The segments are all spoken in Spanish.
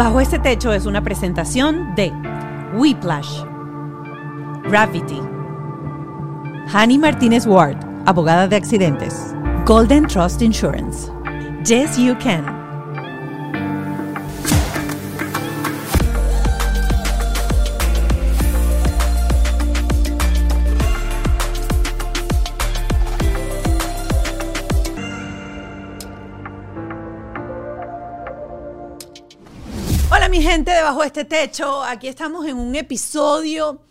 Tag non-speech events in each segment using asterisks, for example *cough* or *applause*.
Bajo este techo es una presentación de Whiplash, Gravity, Hani Martínez Ward, abogada de accidentes, Golden Trust Insurance, Yes You Can. De este techo, aquí estamos en un episodio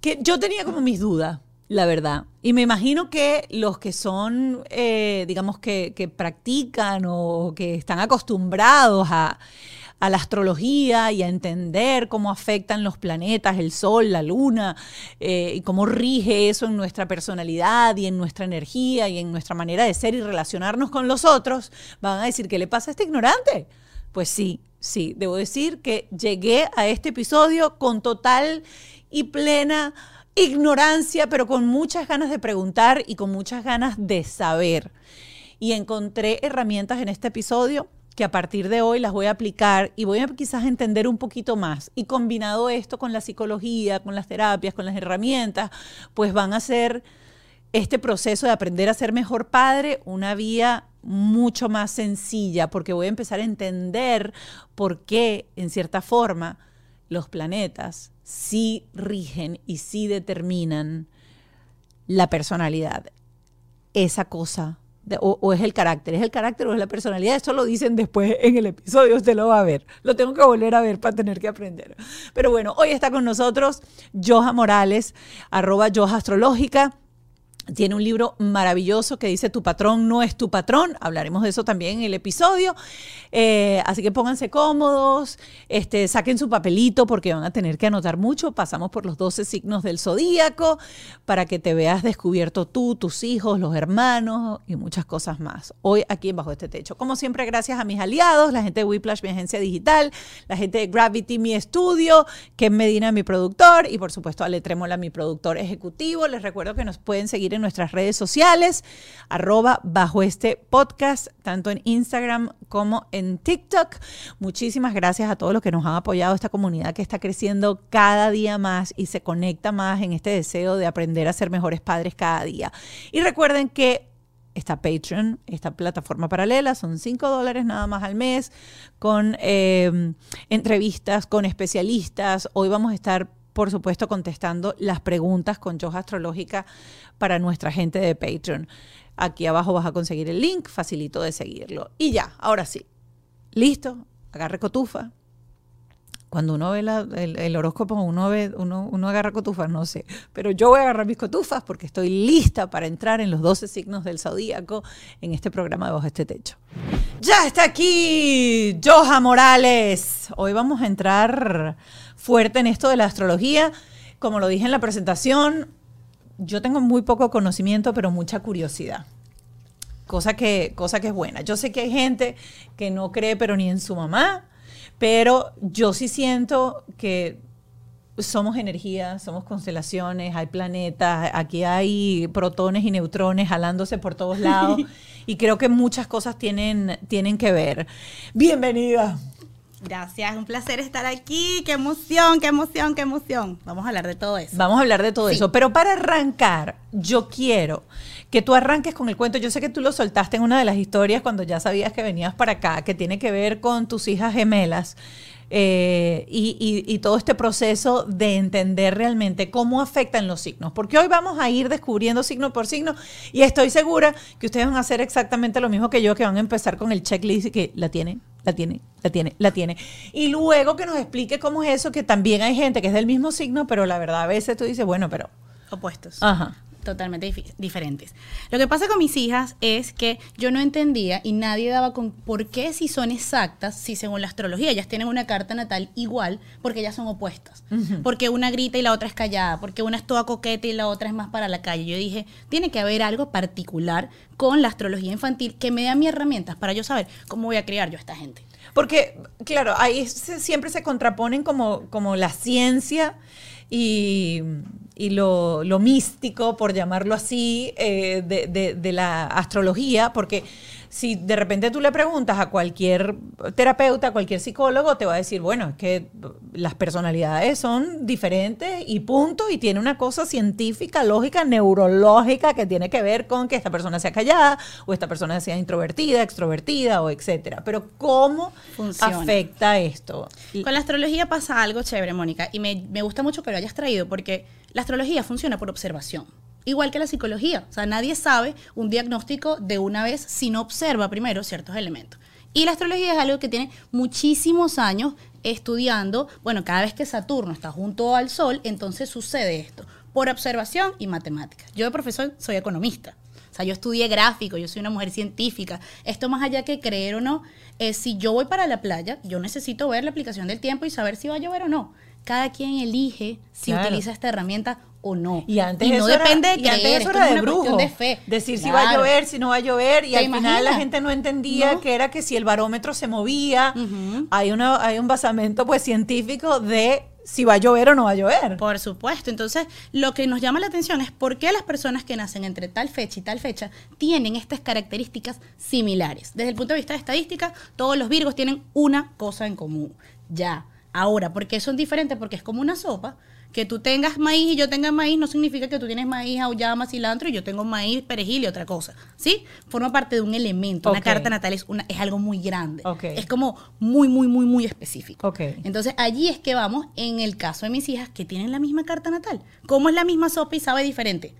que yo tenía como mis dudas, la verdad. Y me imagino que los que son, eh, digamos, que, que practican o que están acostumbrados a, a la astrología y a entender cómo afectan los planetas, el sol, la luna, eh, y cómo rige eso en nuestra personalidad y en nuestra energía y en nuestra manera de ser y relacionarnos con los otros, van a decir, ¿qué le pasa a este ignorante? Pues sí, sí, debo decir que llegué a este episodio con total y plena ignorancia, pero con muchas ganas de preguntar y con muchas ganas de saber. Y encontré herramientas en este episodio que a partir de hoy las voy a aplicar y voy a quizás entender un poquito más. Y combinado esto con la psicología, con las terapias, con las herramientas, pues van a ser este proceso de aprender a ser mejor padre una vía mucho más sencilla, porque voy a empezar a entender por qué, en cierta forma, los planetas sí rigen y sí determinan la personalidad. Esa cosa, de- o, o es el carácter, es el carácter o es la personalidad, esto lo dicen después en el episodio, usted lo va a ver, lo tengo que volver a ver para tener que aprender. Pero bueno, hoy está con nosotros Joja Morales, arroba Joja Astrológica. Tiene un libro maravilloso que dice Tu patrón no es tu patrón. Hablaremos de eso también en el episodio. Eh, así que pónganse cómodos, este, saquen su papelito porque van a tener que anotar mucho. Pasamos por los 12 signos del zodíaco para que te veas descubierto tú, tus hijos, los hermanos y muchas cosas más. Hoy aquí bajo este techo. Como siempre, gracias a mis aliados, la gente de Whiplash, mi agencia digital, la gente de Gravity, mi estudio, Ken Medina, mi productor, y por supuesto Ale Trémola, mi productor ejecutivo. Les recuerdo que nos pueden seguir en nuestras redes sociales, arroba bajo este podcast, tanto en Instagram como en TikTok. Muchísimas gracias a todos los que nos han apoyado, esta comunidad que está creciendo cada día más y se conecta más en este deseo de aprender a ser mejores padres cada día. Y recuerden que está Patreon, esta plataforma paralela, son 5 dólares nada más al mes, con eh, entrevistas con especialistas. Hoy vamos a estar, por supuesto, contestando las preguntas con Yoja Astrológica para nuestra gente de Patreon. Aquí abajo vas a conseguir el link, facilito de seguirlo. Y ya, ahora sí, listo, agarre cotufa. Cuando uno ve el, horóscopo, uno, ve, uno, uno agarra cotufas, no sé. Pero yo voy a agarrar mis cotufas porque estoy lista para entrar en los 12 signos del zodíaco en este programa de Bajo este Techo. Ya está aquí Joja Morales. Hoy vamos a entrar fuerte en esto de la astrología. Como lo dije en la presentación, yo tengo muy poco conocimiento, pero mucha curiosidad. Cosa que, cosa que es buena. Yo sé que hay gente que no cree, pero ni en su mamá, pero yo sí siento que somos energía, somos constelaciones, hay planetas, aquí hay protones y neutrones jalándose por todos lados *laughs* y creo que muchas cosas tienen, tienen que ver. Bienvenida. Gracias, un placer estar aquí. Qué emoción, qué emoción, qué emoción. Vamos a hablar de todo eso. Vamos a hablar de todo Sí. eso, pero para arrancar, yo quiero que tú arranques con el cuento. Yo sé que tú lo soltaste en una de las historias cuando ya sabías que venías para acá, que tiene que ver con tus hijas gemelas. eh, y, y- y todo este proceso de entender realmente cómo afectan los signos. Porque hoy vamos a ir descubriendo signo por signo y estoy segura que ustedes van a hacer exactamente lo mismo que yo, que van a empezar con el checklist que la tiene, la tiene, la tiene, la tiene. Y luego que nos explique cómo es eso, que también hay gente que es del mismo signo, pero la verdad a veces tú dices, bueno, pero... Opuestos. Ajá. Totalmente diferentes. Lo que pasa con mis hijas es que yo no entendía y nadie daba con por qué si son exactas, si según la astrología ellas tienen una carta natal igual, porque ellas son opuestas. Porque una grita y la otra es callada, porque una es toda coqueta y la otra es más para la calle. Yo dije, tiene que haber algo particular con la astrología infantil que me dé a mí herramientas para yo saber cómo voy a criar yo a esta gente. Porque, claro, ahí se- siempre se contraponen como, como la ciencia y, y lo, lo místico, por llamarlo así, eh, de, de- de la astrología, porque si de repente tú le preguntas a cualquier terapeuta, a cualquier psicólogo, te va a decir, bueno, es que las personalidades son diferentes y punto, y tiene una cosa científica, lógica, neurológica que tiene que ver con que esta persona sea callada o esta persona sea introvertida, extrovertida o etcétera. Pero ¿cómo Funciona. afecta esto? Con la astrología pasa algo chévere, Mónica, y me, me gusta mucho que lo hayas traído porque la astrología funciona por observación. Igual que la psicología. O sea, nadie sabe un diagnóstico de una vez si no observa primero ciertos elementos. Y la astrología es algo que tiene muchísimos años estudiando. Bueno, cada vez que Saturno está junto al Sol, entonces sucede esto. Por observación y matemáticas. Yo de profesor soy economista. O sea, yo estudié gráfico, yo soy una mujer científica. Esto más allá que creer o no, es si yo voy para la playa, yo necesito ver la aplicación del tiempo y saber si va a llover o no. Cada quien elige si Claro. utiliza esta herramienta o no. Y antes no eso era- depende de y antes creer, eso era de brujo. de fe. Decir si va a llover, si no va a llover. Y ¿Te al final la gente no entendía No. que era que si el barómetro se movía, hay, una, hay un basamento pues científico de si va a llover o no va a llover. Por supuesto. Entonces, lo que nos llama la atención es por qué las personas que nacen entre tal fecha y tal fecha tienen estas características similares. Desde el punto de vista de estadística, todos los virgos tienen una cosa en común. Ya. Ahora, ¿por qué son diferentes? Porque es como una sopa. Que tú tengas maíz y yo tenga maíz no significa que tú tienes maíz, auyama, cilantro y yo tengo maíz, perejil y otra cosa. ¿Sí? Forma parte de un elemento. Una carta natal es, una, es algo muy grande. Es como muy, muy, muy, muy específico. Entonces allí es que vamos en el caso de mis hijas que tienen la misma carta natal. ¿Cómo es la misma sopa y sabe diferente?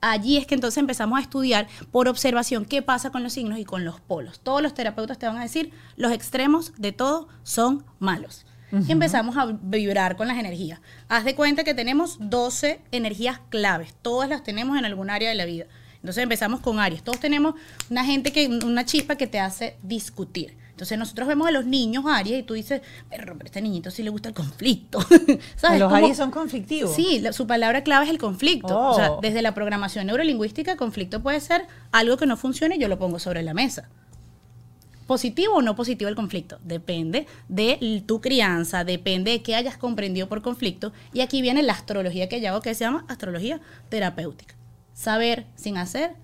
Allí es que entonces empezamos a estudiar por observación qué pasa con los signos y con los polos. Todos los terapeutas te van a decir los extremos de todo son malos. Y empezamos a vibrar con las energías. Haz de cuenta que tenemos 12 energías claves. Todas las tenemos en algún área de la vida. Entonces empezamos con Aries. Todos tenemos una gente que, una chispa que te hace discutir. Entonces nosotros vemos a los niños Aries y tú dices, pero, este niñito sí le gusta el conflicto. *laughs* ¿Sabes? Los Como- Aries son conflictivos. Sí, la- su palabra clave es el conflicto. O sea, Oh. desde la programación neurolingüística, conflicto puede ser algo que no funcione y yo lo pongo sobre la mesa. ¿Positivo o no positivo el conflicto? Depende de tu crianza, depende de qué hayas comprendido por conflicto. Y aquí viene la astrología que yo hago, que se llama astrología terapéutica. Saber sin hacer,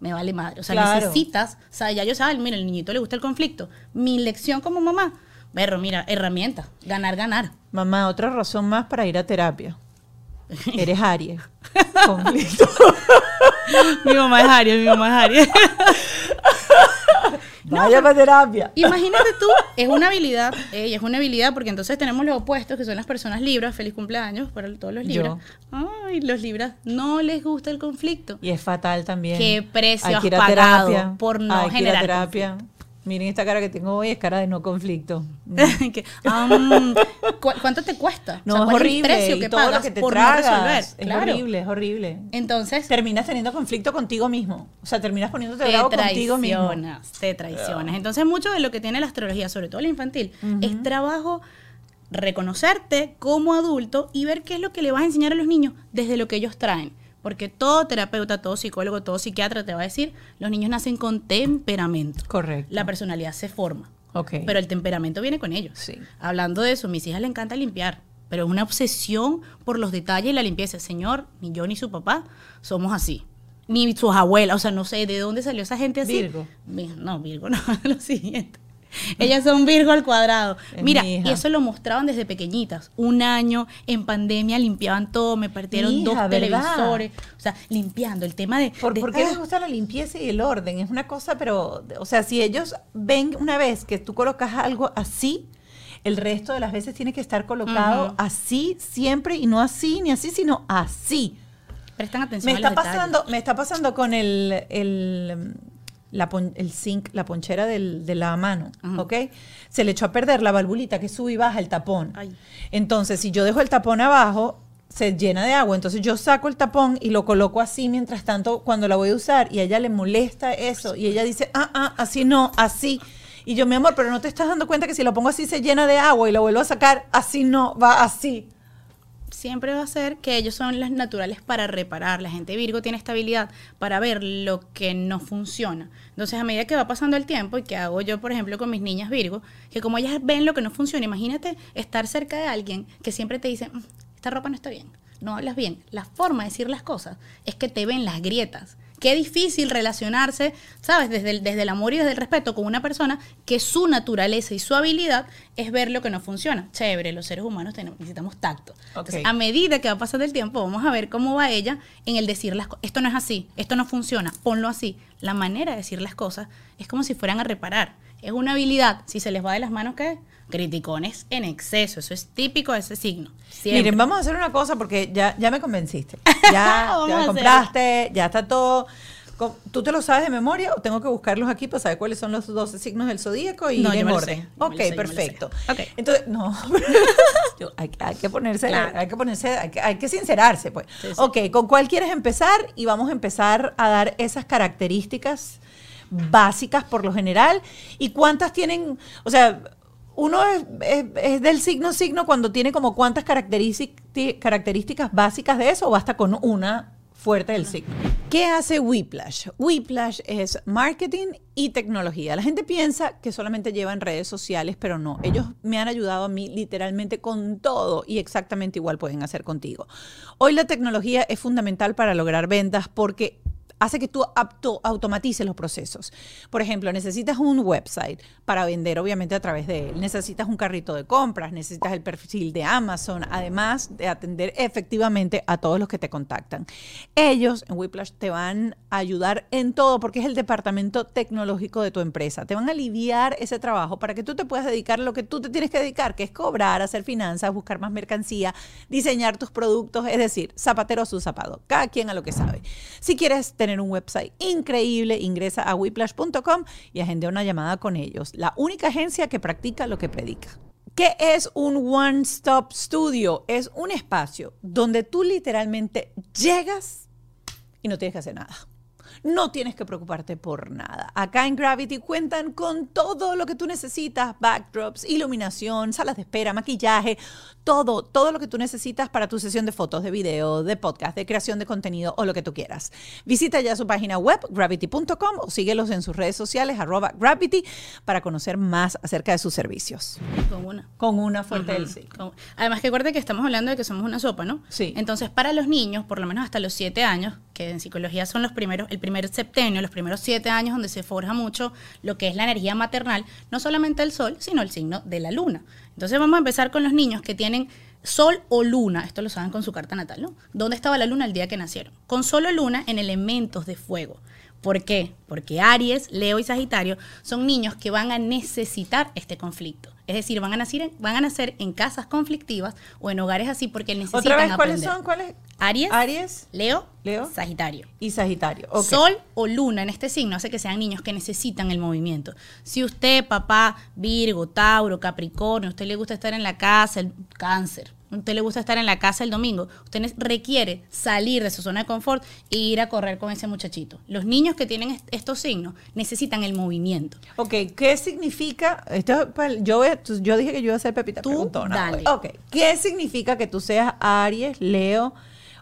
me vale madre. O sea, Claro. necesitas, o sea, ya yo sabes, mira, el niñito le gusta el conflicto. Mi lección como mamá, berro, mira, herramienta, ganar, ganar. Mamá, otra razón más para ir a terapia. *laughs* Eres Aries. *laughs* Conflicto. mi mamá es Aries, mi mamá es Aries. *laughs* Vaya terapia. Imagínate tú, *laughs* es una habilidad, y es una habilidad porque entonces tenemos los opuestos, que son las personas libras, feliz cumpleaños para todos los libras. Ay, los libras no les gusta el conflicto. Y es fatal también. ¿Qué precio Hay has que ir a pagado terapia. por no generar terapia. Miren esta cara que tengo hoy, es cara de no conflicto. *laughs* Que, ¿cu- ¿Cuánto te cuesta? No, O sea, es ¿cuál horrible. el precio que todo lo pagas que te por no resolver? Es Claro. horrible, es horrible. Entonces, Terminas teniendo conflicto contigo mismo. O sea, terminas poniéndote te bravo contigo mismo. traicionas, te traicionas. Entonces, mucho de lo que tiene la astrología, sobre todo la infantil, es trabajo reconocerte como adulto y ver qué es lo que le vas a enseñar a los niños desde lo que ellos traen. Porque todo terapeuta, todo psicólogo, todo psiquiatra te va a decir, los niños nacen con temperamento. Correcto. La personalidad se forma. Ok. Pero el temperamento viene con ellos. Sí. Hablando de eso, a mis hijas les encanta limpiar, pero es una obsesión por los detalles y la limpieza. Señor, ni yo ni su papá somos así. Ni sus abuelas, o sea, no sé de dónde salió esa gente así. Virgo. Vi- No, Virgo, *laughs* no, lo siguiente. *laughs* Ellas son Virgo al cuadrado. Es Mira, mi y eso lo mostraban desde pequeñitas. Un año en pandemia limpiaban todo, me partieron dos televisores. O sea, limpiando el tema de. ¿Por, de- por qué ¡Ah! les gusta la limpieza y el orden? Es una cosa, pero, o sea, si ellos ven una vez que tú colocas algo así, el resto de las veces tiene que estar colocado así siempre y no así ni así, sino así. Prestan atención Me a los está detalles. pasando, me está pasando con el, el, la pon- el zinc, la ponchera del, de la mano, Ajá. ¿ok? Se le echó a perder la valvulita que sube y baja el tapón. Ay. Entonces, si yo dejo el tapón abajo, se llena de agua. Entonces yo saco el tapón y lo coloco así mientras tanto cuando la voy a usar y a ella le molesta eso y ella dice, ah, ah, así no, así. Y yo, mi amor, pero no te estás dando cuenta que si lo pongo así se llena de agua y lo vuelvo a sacar, así no, va así. Siempre va a ser que ellos son las naturales para reparar. La gente Virgo tiene esta habilidad para ver lo que no funciona. Entonces, a medida que va pasando el tiempo, y que hago yo, por ejemplo, con mis niñas Virgo, que como ellas ven lo que no funciona, imagínate estar cerca de alguien que siempre te dice, "Mm, esta ropa no está bien, no hablas bien. La forma de decir las cosas es que te ven las grietas. Qué difícil relacionarse, ¿sabes? Desde el, desde el amor y desde el respeto con una persona que su naturaleza y su habilidad es ver lo que no funciona. Chévere, los seres humanos tenemos, necesitamos tacto. Entonces, a medida que va pasando el tiempo, vamos a ver cómo va ella en el decir las cosas. Esto no es así, esto no funciona, ponlo así. La manera de decir las cosas es como si fueran a reparar. Es una habilidad. Si se les va de las manos, ¿qué? Criticones en exceso. Eso es típico de ese signo. Siempre. Miren, vamos a hacer una cosa porque ya, ya me convenciste. *laughs* Ya, ya me compraste, ya está todo. ¿Tú te lo sabes de memoria o tengo que buscarlos aquí para saber cuáles son los 12 signos del zodíaco y No, ir en orden? ok, sé, perfecto. Ok. Entonces, no. *laughs* Hay, hay que ponerse, Claro. hay que ponerse, hay que, hay que sincerarse, pues. Sí, sí. Ok, ¿con cuál quieres empezar? Y vamos a empezar a dar esas características básicas por lo general. ¿Y cuántas tienen? O sea, uno es, es- del signo signo cuando tiene como cuántas característic- características básicas de eso o basta con una fuerte del signo. ¿Qué hace Whiplash? Whiplash es marketing y tecnología. La gente piensa que solamente llevan redes sociales, pero no. Ellos me han ayudado a mí literalmente con todo y exactamente igual pueden hacer contigo. Hoy la tecnología es fundamental para lograr ventas porque hace que tú automatices los procesos. Por ejemplo, necesitas un website para vender, obviamente, a través de él. Necesitas un carrito de compras, necesitas el perfil de Amazon, además de atender efectivamente a todos los que te contactan. Ellos en Whiplash te van a ayudar en todo porque es el departamento tecnológico de tu empresa. Te van a aliviar ese trabajo para que tú te puedas dedicar a lo que tú te tienes que dedicar, que es cobrar, hacer finanzas, buscar más mercancía, diseñar tus productos, es decir, zapatero a su zapato, cada quien a lo que sabe. Si quieres tener un website increíble, ingresa a whiplash.com y agenda una llamada con ellos, la única agencia que practica lo que predica. ¿Qué es un One Stop Studio? Es un espacio donde tú literalmente llegas y no tienes que hacer nada. No tienes que preocuparte por nada. Acá en Gravity cuentan con todo lo que tú necesitas, backdrops, iluminación, salas de espera, maquillaje, todo, todo lo que tú necesitas para tu sesión de fotos, de video, de podcast, de creación de contenido o lo que tú quieras. Visita ya su página web, gravity.com o síguelos en sus redes sociales, arroba gravity, para conocer más acerca de sus servicios. Con una. Con una fuerte del Ujú. sí. Con- Además que acuérdate que estamos hablando de que somos una sopa, ¿no? Sí. Entonces, para los niños, por lo menos hasta los siete años, que en psicología son los primeros, el primer septenio, los primeros siete años donde se forja mucho lo que es la energía maternal, no solamente el sol, sino el signo de la luna. Entonces vamos a empezar con los niños que tienen sol o luna, esto lo saben con su carta natal, ¿no? ¿Dónde estaba la luna el día que nacieron? Con sol o luna en elementos de fuego. ¿Por qué? Porque Aries, Leo y Sagitario son niños que van a necesitar este conflicto. Es decir, van a nacer en, van a nacer en casas conflictivas o en hogares así porque necesitan Otra vez, ¿cuáles aprender. son? ¿Cuáles? Aries, Aries Leo, Leo. Sagitario. y Sagitario. Sol o luna en este signo hace que sean niños que necesitan el movimiento. Si usted, papá, Virgo, Tauro, Capricornio, a usted le gusta estar en la casa, el cáncer, usted le gusta estar en la casa el domingo, usted requiere salir de su zona de confort e ir a correr con ese muchachito. Los niños que tienen est- estos signos necesitan el movimiento. Ok, ¿qué significa? Esto, yo, yo dije que yo iba a ser Pepita Tú Preguntona. dale. Ok, ¿qué significa que tú seas Aries, Leo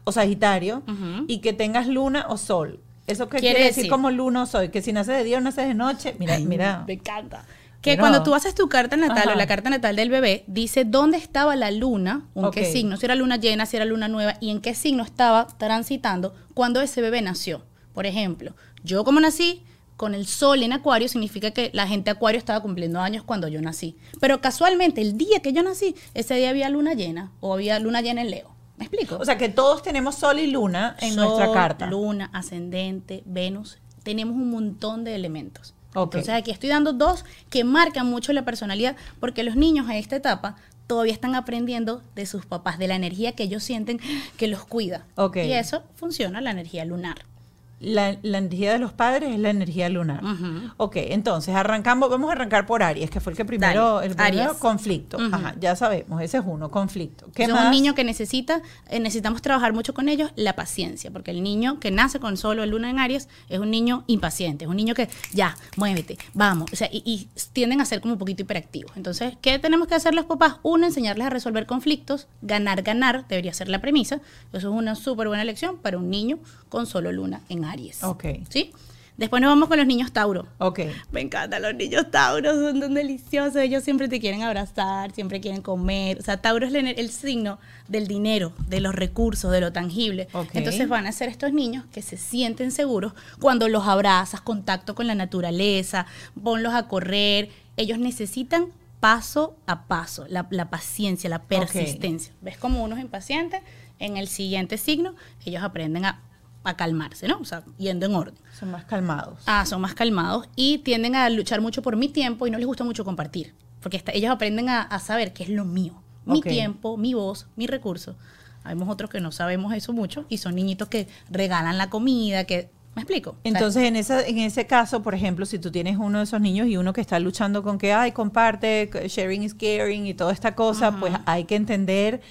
o Sagitario y que tengas luna o sol? ¿Eso qué Quiere quiere, decir decir- como luna o sol? Que si naces de día o naces de noche. Mira, mira. Me encanta. Que cuando tú haces tu carta natal Ajá. o la carta natal del bebé, dice dónde estaba la luna, en qué signo, si era luna llena, si era luna nueva, y en qué signo estaba transitando cuando ese bebé nació. Por ejemplo, yo como nací con el sol en acuario, significa que la gente acuario estaba cumpliendo años cuando yo nací. Pero casualmente, el día que yo nací, ese día había luna llena o había luna llena en Leo. ¿Me explico? O sea, que todos tenemos sol y luna en Sol, nuestra carta. Luna, ascendente, Venus. Tenemos un montón de elementos. Entonces aquí estoy dando dos que marcan mucho la personalidad porque los niños a esta etapa todavía están aprendiendo de sus papás, de la energía que ellos sienten que los cuida. Ok. Y eso funciona la energía lunar. La, la energía de los padres es la energía lunar. Ujú. Ok, entonces arrancamos, vamos a arrancar por Aries, que fue el que primero, Dale, el primero Aries. conflicto. Ajá, ya sabemos, ese es uno, conflicto. ¿Qué es más? un niño que necesita, eh, necesitamos trabajar mucho con ellos, la paciencia, porque el niño que nace con solo el luna en Aries es un niño impaciente, es un niño que ya, muévete, vamos, o sea, y, y tienden a ser como un poquito hiperactivos. Entonces, ¿qué tenemos que hacer los papás? Uno, enseñarles a resolver conflictos, ganar, ganar, debería ser la premisa. Eso es una súper buena lección para un niño con solo luna en Aries. Ok. ¿Sí? Después nos vamos con los niños Tauro. Ok. Me encantan los niños Tauro, son tan deliciosos. Ellos siempre te quieren abrazar, siempre quieren comer. O sea, Tauro es el, el signo del dinero, de los recursos, de lo tangible. Ok. Entonces van a ser estos niños que se sienten seguros cuando los abrazas, contacto con la naturaleza, ponlos a correr. Ellos necesitan paso a paso, la, la paciencia, la persistencia. ¿Ves como uno es impaciente? En el siguiente signo, ellos aprenden a, a calmarse, ¿no? O sea, yendo en orden. Son más calmados. Ah, son más calmados y tienden a luchar mucho por mi tiempo y no les gusta mucho compartir. Porque esta- ellos aprenden a, a saber qué es lo mío. Mi Ok. tiempo, mi voz, mi recurso. Habemos otros que no sabemos eso mucho y son niñitos que regalan la comida, que... ¿Me explico? O sea, Entonces, en, esa, en ese caso, por ejemplo, si tú tienes uno de esos niños y uno que está luchando con que, ay, comparte, sharing is caring y toda esta cosa, pues hay que entender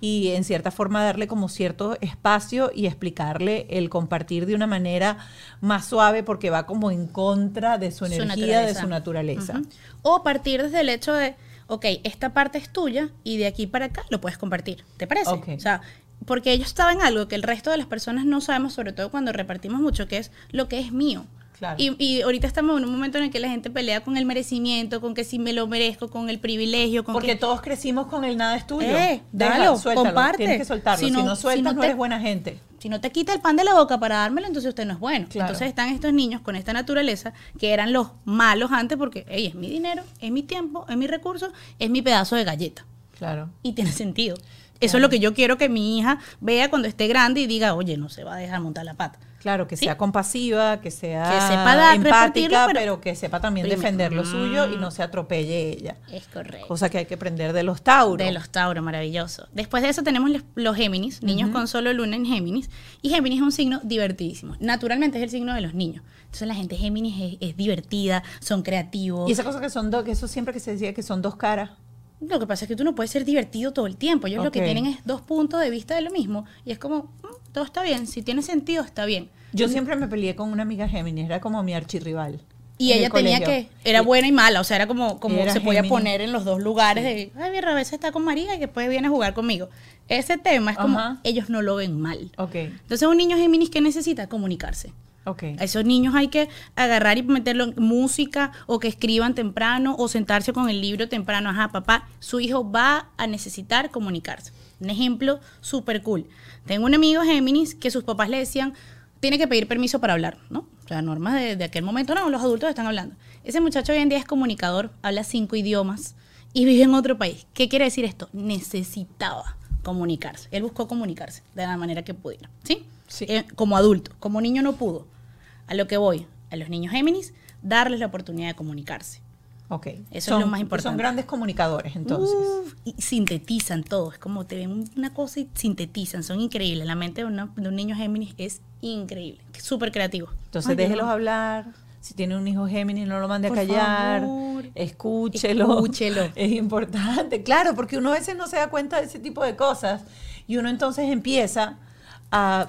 y en cierta forma darle como cierto espacio y explicarle el compartir de una manera más suave porque va como en contra de su Su energía, de su naturaleza. O partir desde el hecho de, ok, esta parte es tuya y de aquí para acá lo puedes compartir. ¿Te parece? O sea, porque ellos saben algo que el resto de las personas no sabemos, sobre todo cuando repartimos mucho, que es lo que es mío. Claro. Y, y ahorita estamos en un momento en el que la gente pelea con el merecimiento, con que si me lo merezco, con el privilegio, con Porque que... todos crecimos con el nada es tuyo. Eh, suéltalo, comparte. Tienes que soltarlo. Si Si no- si sueltas, no eres buena gente. Si no te quita el pan de la boca para dármelo, entonces usted no es bueno. Claro. Entonces están estos niños con esta naturaleza que eran los malos antes porque, hey, es mi dinero, es mi tiempo, es mi recurso, es mi pedazo de galleta. Claro. Y tiene sentido. Eso es lo que yo quiero que mi hija vea cuando esté grande y diga, oye, no se va a dejar montar la pata. Claro, que Sí. sea compasiva, que sea Que sepa empática, pero- pero, que sepa también Primero. defender lo suyo y Mm. no se atropelle ella. Es correcto. Cosa que hay que aprender de los Tauros. De los Tauro, maravilloso. Después de eso tenemos los, los Géminis, niños con solo luna en Géminis. Y Géminis es un signo divertidísimo. Naturalmente es el signo de los niños. Entonces la gente Géminis es, es divertida, son creativos. Y esa cosa que son dos, que eso siempre que se decía que son dos caras. Lo que pasa es que tú no puedes ser divertido todo el tiempo. Ellos lo que tienen es dos puntos de vista de lo mismo. Y es como, mm, todo está bien. Si tiene sentido, está bien. Yo siempre me peleé con una amiga Géminis, era como mi archirrival. Y ella el tenía colegio. que, era buena y mala, o sea, era como, como Era se podía Géminis. poner en los dos lugares de, ay, mira, a veces está con María y después viene a jugar conmigo. Ese tema es como, Ajá. ellos no lo ven mal. Ok, Entonces un niño Géminis que necesita comunicarse. Ok. A esos niños hay que agarrar y meterlo en música o que escriban temprano o sentarse con el libro temprano. Ajá, papá, su hijo va a necesitar comunicarse. Un ejemplo súper cool. Tengo un amigo Géminis que sus papás le decían, tiene que pedir permiso para hablar, ¿no? O sea, normas de, de aquel momento, no, los adultos están hablando. Ese muchacho hoy en día es comunicador, habla cinco idiomas y vive en otro país. ¿Qué quiere decir esto? Necesitaba comunicarse. Él buscó comunicarse de la manera que pudiera, ¿sí? Sí. Eh, como adulto, como niño no pudo. A lo que voy, a los niños Géminis, darles la oportunidad de comunicarse. Ok. es Son- lo más importante. Son grandes comunicadores, entonces. Uf, y sintetizan todo, es como te ven una cosa y sintetizan, son increíbles. La mente de, una- de un niño Géminis es increíble, es súper creativo. Entonces Ay, déjelos hablar. Si tiene un hijo Géminis, no lo mande a callar. favor. Escúchelo. Escúchelo. *laughs* Es importante. Claro, porque uno a veces no se da cuenta de ese tipo de cosas. Y uno entonces empieza a.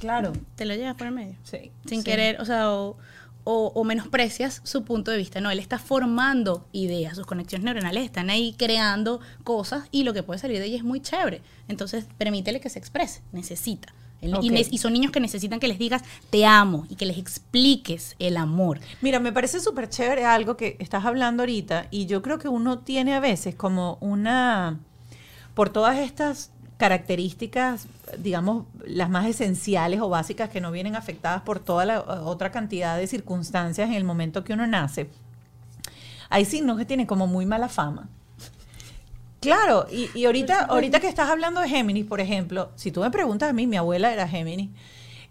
Claro. Te lo llevas por el medio. Sí. Sin sí. querer, o sea, o, o- o menosprecias su punto de vista. No, él está formando ideas, sus conexiones neuronales están ahí creando cosas y lo que puede salir de ella es muy chévere. Entonces, permítele que se exprese, necesita. Él- y, ne- y son niños que necesitan que les digas te amo y que les expliques el amor. Mira, me parece súper chévere algo que estás hablando ahorita y yo creo que uno tiene a veces como una, por todas estas características, digamos, las más esenciales o básicas que no vienen afectadas por toda la eh, otra cantidad de circunstancias en el momento que uno nace, hay signos que tienen como muy mala fama. Claro, y, y ahorita, ahorita que estás hablando de Géminis, por ejemplo, si tú me preguntas a mí, mi abuela era Géminis,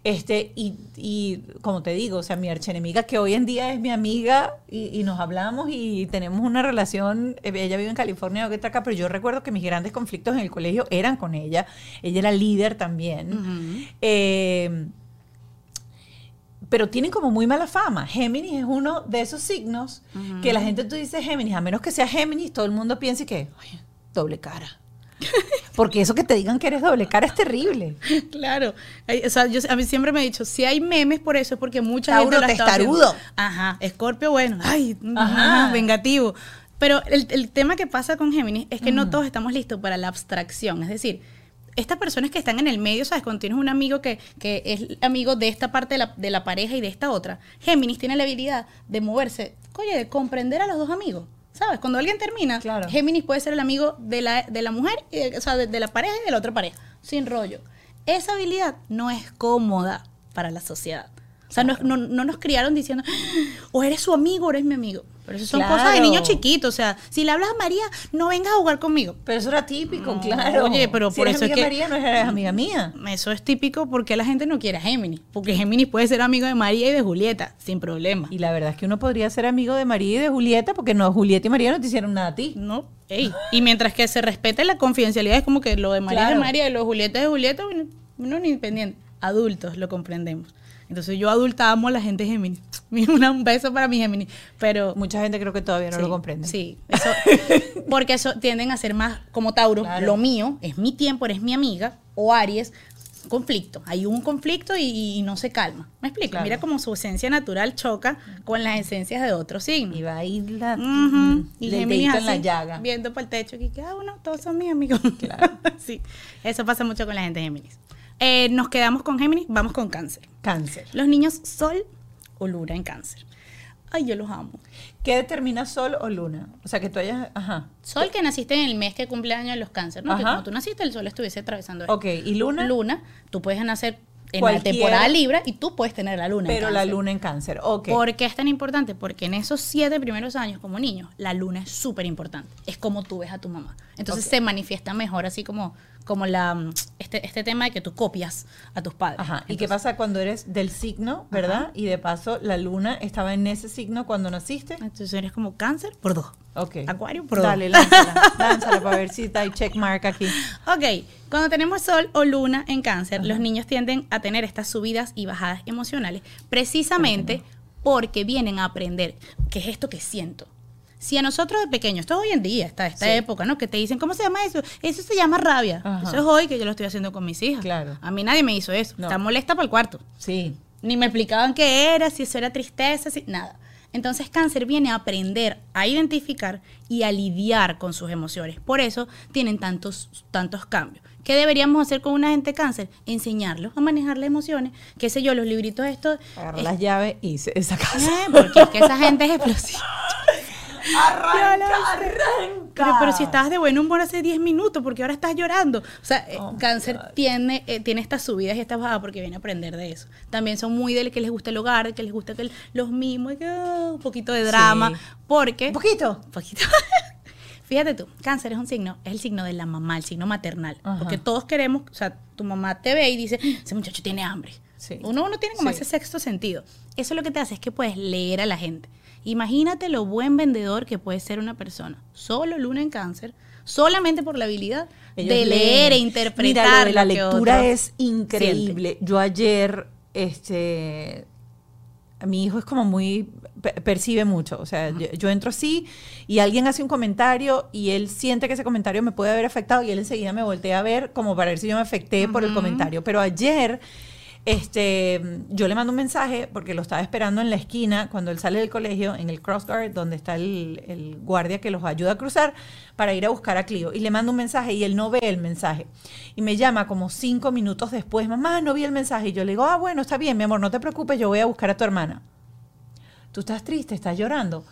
este, y, y como te digo, o sea, mi archenemiga, que hoy en día es mi amiga, y, y nos hablamos y tenemos una relación, eh, ella vive en California, yo que está acá, pero yo recuerdo que mis grandes conflictos en el colegio eran con ella, ella era líder también. Eh, pero tienen como muy mala fama. Géminis es uno de esos signos que la gente tú dices Géminis, a menos que sea Géminis, todo el mundo piensa que, "Oye, doble cara. Porque eso que te digan que eres doble cara es terrible. *laughs* Claro. O sea, yo, a mí siempre me he dicho, si hay memes por eso es porque mucha Tauro gente testarudo. Ajá, Escorpio, bueno, ay, Ajá. ajá, vengativo. Pero el, el tema que pasa con Géminis es que no todos estamos listos para la abstracción. Es decir, estas personas que están en el medio, ¿sabes? Cuando tienes un amigo que, que es amigo de esta parte de la, de la pareja y de esta otra, Géminis tiene la habilidad de moverse, oye, de comprender a los dos amigos. ¿Sabes? Cuando alguien termina, Claro. Géminis puede ser el amigo de la, de la mujer, y de- o sea, de, de la pareja y de la otra pareja, sin rollo. Esa habilidad no es cómoda para la sociedad. O sea, no, no- no nos criaron diciendo, "Ah, o eres su amigo o eres mi amigo. Pero eso son Claro. cosas de niño chiquito. O sea, si le hablas a María, no vengas a jugar conmigo. Pero eso era típico, No, claro. oye, pero Si por eso es amiga que- de María, no eres amiga mía. Eso es típico porque la gente no quiere a Géminis. Porque Géminis puede ser amigo de María y de Julieta, sin problema. Y la verdad es que uno podría ser amigo de María y de Julieta, porque no, Julieta y María no te hicieron nada a ti. No, ey. Y mientras que se respete la confidencialidad, es como que lo de María es Claro. de María y lo de Julieta es de Julieta, uno, uno ni independiente. Adultos lo comprendemos. Entonces yo adulta amo a la gente Géminis. *laughs* Un beso para mi Géminis. Pero Mucha gente creo que todavía no sí, lo comprende. Sí, eso, *laughs* porque eso tienden a ser más como Tauro. Claro. Lo mío es mi tiempo, eres mi amiga. O Aries, conflicto. Hay un conflicto y, y no se calma. ¿Me explico? Claro. Mira cómo su esencia natural choca con las esencias de otros signos. Y va a ir la, Ujú. Y el Géminis en la llaga. viendo por el techo y que, ah, bueno, todos son mis amigos. Claro. *laughs* sí, eso pasa mucho con la gente de Géminis. Eh, nos quedamos con Géminis, vamos con Cáncer. Cáncer. Los niños Sol o Luna en Cáncer. Ay, yo los amo. ¿Qué determina sol o luna? O sea, que tú hayas... Ajá. Sol que naciste en el mes que cumple años los Cáncer, ¿no? Que Ajá. como tú naciste, el Sol estuviese atravesando esto. Ok, ¿y luna? Luna, tú puedes nacer en la temporada Libra y tú puedes tener la Luna. en Pero la luna en cáncer. Ok. ¿Por qué es tan importante? Porque en esos siete primeros años como niño, la luna es súper importante. Es como tú ves a tu mamá. Entonces se manifiesta mejor, así como, como la, mm, este, este tema de que tú copias a tus padres. Ajá. ¿Y qué Entonces, pasa cuando eres del signo, verdad? Ajá. Y de paso, la luna estaba en ese signo cuando naciste. Entonces eres como cáncer por dos. Ok. Acuario por Dale, dos. lánzala. lánzala *laughs* para ver si hay check mark aquí. Ok, cuando tenemos sol o luna en cáncer, los niños tienden a tener estas subidas y bajadas emocionales precisamente porque vienen a aprender qué es esto que siento. Si a nosotros de pequeños, esto es hoy en día, esta, esta Sí. época, ¿no? Que te dicen, ¿cómo se llama eso? Eso se llama rabia. Ajá. Eso es hoy que yo lo estoy haciendo con mis hijas. Claro. A mí nadie me hizo eso. No. Está molesta para el cuarto. Sí. Ni me explicaban qué era, si eso era tristeza, si, nada. Entonces cáncer viene a aprender a identificar y a lidiar con sus emociones. Por eso tienen tantos, tantos cambios. ¿Qué deberíamos hacer con una gente cáncer? Enseñarlos a manejar las emociones. Qué sé yo, los libritos estos. Agarrar las llaves y esa casa. eh, porque es que esa gente es explosiva. Arranca, Pero, arranca. pero si estabas de buen humor hace 10 minutos, porque ahora estás llorando. O sea, eh, Oh, cáncer God. tiene, eh, tiene estas subidas y estas bajadas porque viene a aprender de eso. También son muy del que les gusta el hogar, de que les gusta que el- los mimos, que, ah, un poquito de drama. Sí. Porque. Un poquito. Un *laughs* poquito. *laughs* Fíjate tú, cáncer es un signo, es el signo de la mamá, el signo maternal. Ajá. Porque todos queremos, o sea, tu mamá te ve y dice, ese muchacho tiene hambre. Sí. Uno, uno tiene como Sí. ese sexto sentido. Eso lo que te hace es que puedes leer a la gente. Imagínate lo buen vendedor que puede ser una persona. Solo luna en cáncer, solamente por la habilidad Ellos de leer leen. e interpretar. Mira, lo de la lo lectura es increíble. Yo ayer, este, mi hijo es como muy, pe- percibe mucho. O sea, yo, yo entro así y alguien hace un comentario y él siente que ese comentario me puede haber afectado y él enseguida me voltea a ver como para ver si yo me afecté por el comentario. Pero ayer... Este, yo le mando un mensaje porque lo estaba esperando en la esquina cuando él sale del colegio, en el crossguard, donde está el, el guardia que los ayuda a cruzar para ir a buscar a Clio. Y le mando un mensaje y él no ve el mensaje. Y me llama como cinco minutos después, mamá, no vi el mensaje. Y yo le digo, ah, bueno, está bien, mi amor, no te preocupes, yo voy a buscar a tu hermana. Tú estás triste, estás llorando.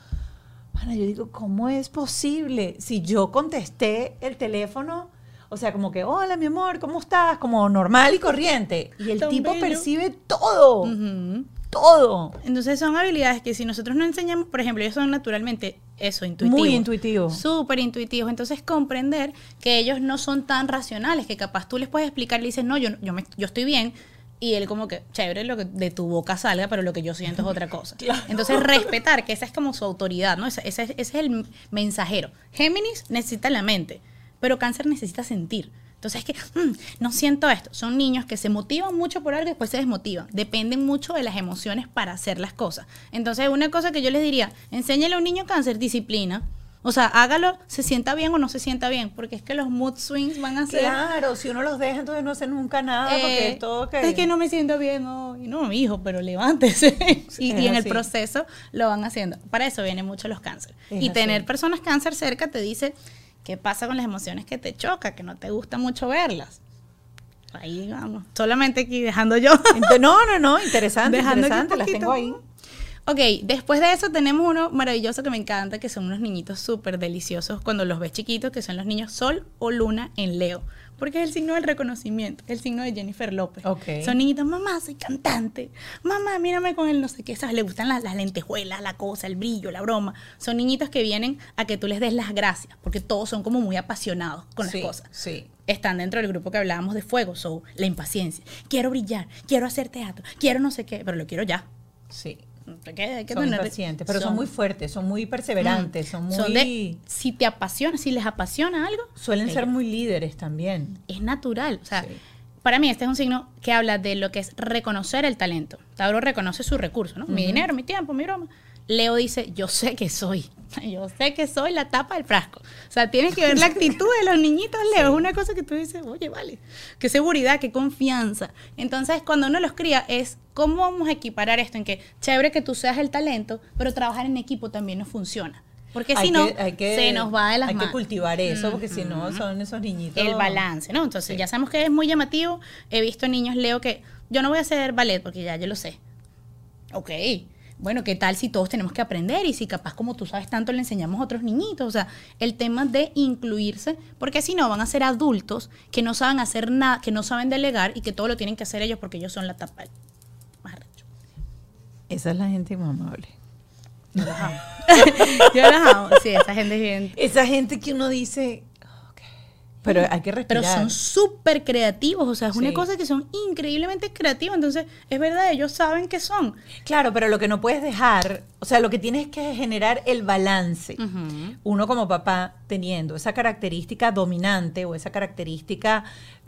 Bueno, yo digo, ¿cómo es posible? Si yo contesté el teléfono, o sea, como que, hola, mi amor, ¿cómo estás? Como normal y corriente. Y el Tan tipo bello. percibe todo, Ujú. todo. Entonces son habilidades que si nosotros no enseñamos, por ejemplo, ellos son naturalmente eso, intuitivos. Muy intuitivo. Súper intuitivos. Entonces comprender que ellos no son tan racionales, que capaz tú les puedes explicar, le dices, no, yo, yo, me- yo estoy bien. Y él como que, chévere lo que de tu boca salga, pero lo que yo siento es otra *laughs* cosa. Claro. Entonces respetar, que esa es como su autoridad, ¿no? Ese, ese- ese es el mensajero. Géminis necesita la mente, pero cáncer necesita sentir. Entonces es que "Mm, no siento esto. Son niños que se motivan mucho por algo y después se desmotivan. Dependen mucho de las emociones para hacer las cosas. Entonces una cosa que yo les diría, enséñale a un niño cáncer disciplina. O sea, hágalo, se sienta bien o no se sienta bien, porque es que los mood swings van a ser... Claro, si uno los deja, entonces no hacen nunca nada, porque Eh, es todo que... Es que no me siento bien. No, mi hijo, pero levántese. *laughs* y, y en el proceso lo van haciendo. Para eso vienen mucho los cáncer. Es y así. tener personas cáncer cerca te dice qué pasa con las emociones que te choca, que no te gusta mucho verlas. Ahí vamos. Solamente aquí dejando yo. *laughs* No, no, no, interesante, Dejando interesante, las tengo ahí. Ok, después de eso tenemos uno maravilloso que me encanta, que son unos niñitos súper deliciosos cuando los ves chiquitos, que son los niños Sol o Luna en Leo. Porque es el signo del reconocimiento, el signo de Jennifer López. Ok. Son niñitos, mamá, soy cantante. Mamá, mírame con el no sé qué, ¿sabes? Le gustan las, las lentejuelas, la cosa, el brillo, la broma. Son niñitos que vienen a que tú les des las gracias, porque todos son como muy apasionados con Sí, las cosas sí. están dentro del grupo que hablábamos de fuego, so, la impaciencia. Quiero brillar, quiero hacer teatro, quiero no sé qué, pero lo quiero ya. Sí. Hay que, hay que Son tener- impacientes, pero son, muy fuertes, son muy perseverantes, son muy... son de- si te apasiona, si les apasiona algo, suelen ser muy líderes también. es natural. O sea, Sí. para mí este es un signo que habla de lo que es reconocer el talento. Tauro reconoce su recurso, ¿no? Mi dinero, mi tiempo, mi broma. Leo dice, yo sé que soy. *laughs* Yo sé que soy la tapa del frasco. O sea, tienes que ver la actitud de los niñitos, Leo. Es una cosa que tú dices, oye, vale, qué seguridad, qué confianza. Entonces, cuando uno los cría, es cómo vamos a equiparar esto en que, chévere que tú seas el talento, pero trabajar en equipo también no funciona. Porque si Hay no, que- se nos va de las Hay manos. que cultivar eso, porque si no son esos niñitos... El balance, ¿no? Entonces, Sí. ya sabemos que es muy llamativo. He visto niños, Leo, que yo no voy a hacer ballet porque ya yo lo sé. Ok. Bueno, ¿qué tal si todos tenemos que aprender y si capaz como tú sabes tanto le enseñamos a otros niñitos? O sea, el tema de incluirse, porque si no van a ser adultos que no saben hacer nada, que no saben delegar y que todo lo tienen que hacer ellos porque ellos son la tapa. Esa es la gente inmamable. Yo las amo. *laughs* Yo las amo. Sí, esa gente es bien. Esa gente que uno dice... Pero hay que Pero respirar. son súper creativos, o sea, es una Sí. cosa que son increíblemente creativos. Entonces, es verdad, ellos saben qué son. Claro, pero lo que no puedes dejar, o sea, lo que tienes que generar el balance. Uno como papá teniendo esa característica dominante o esa característica,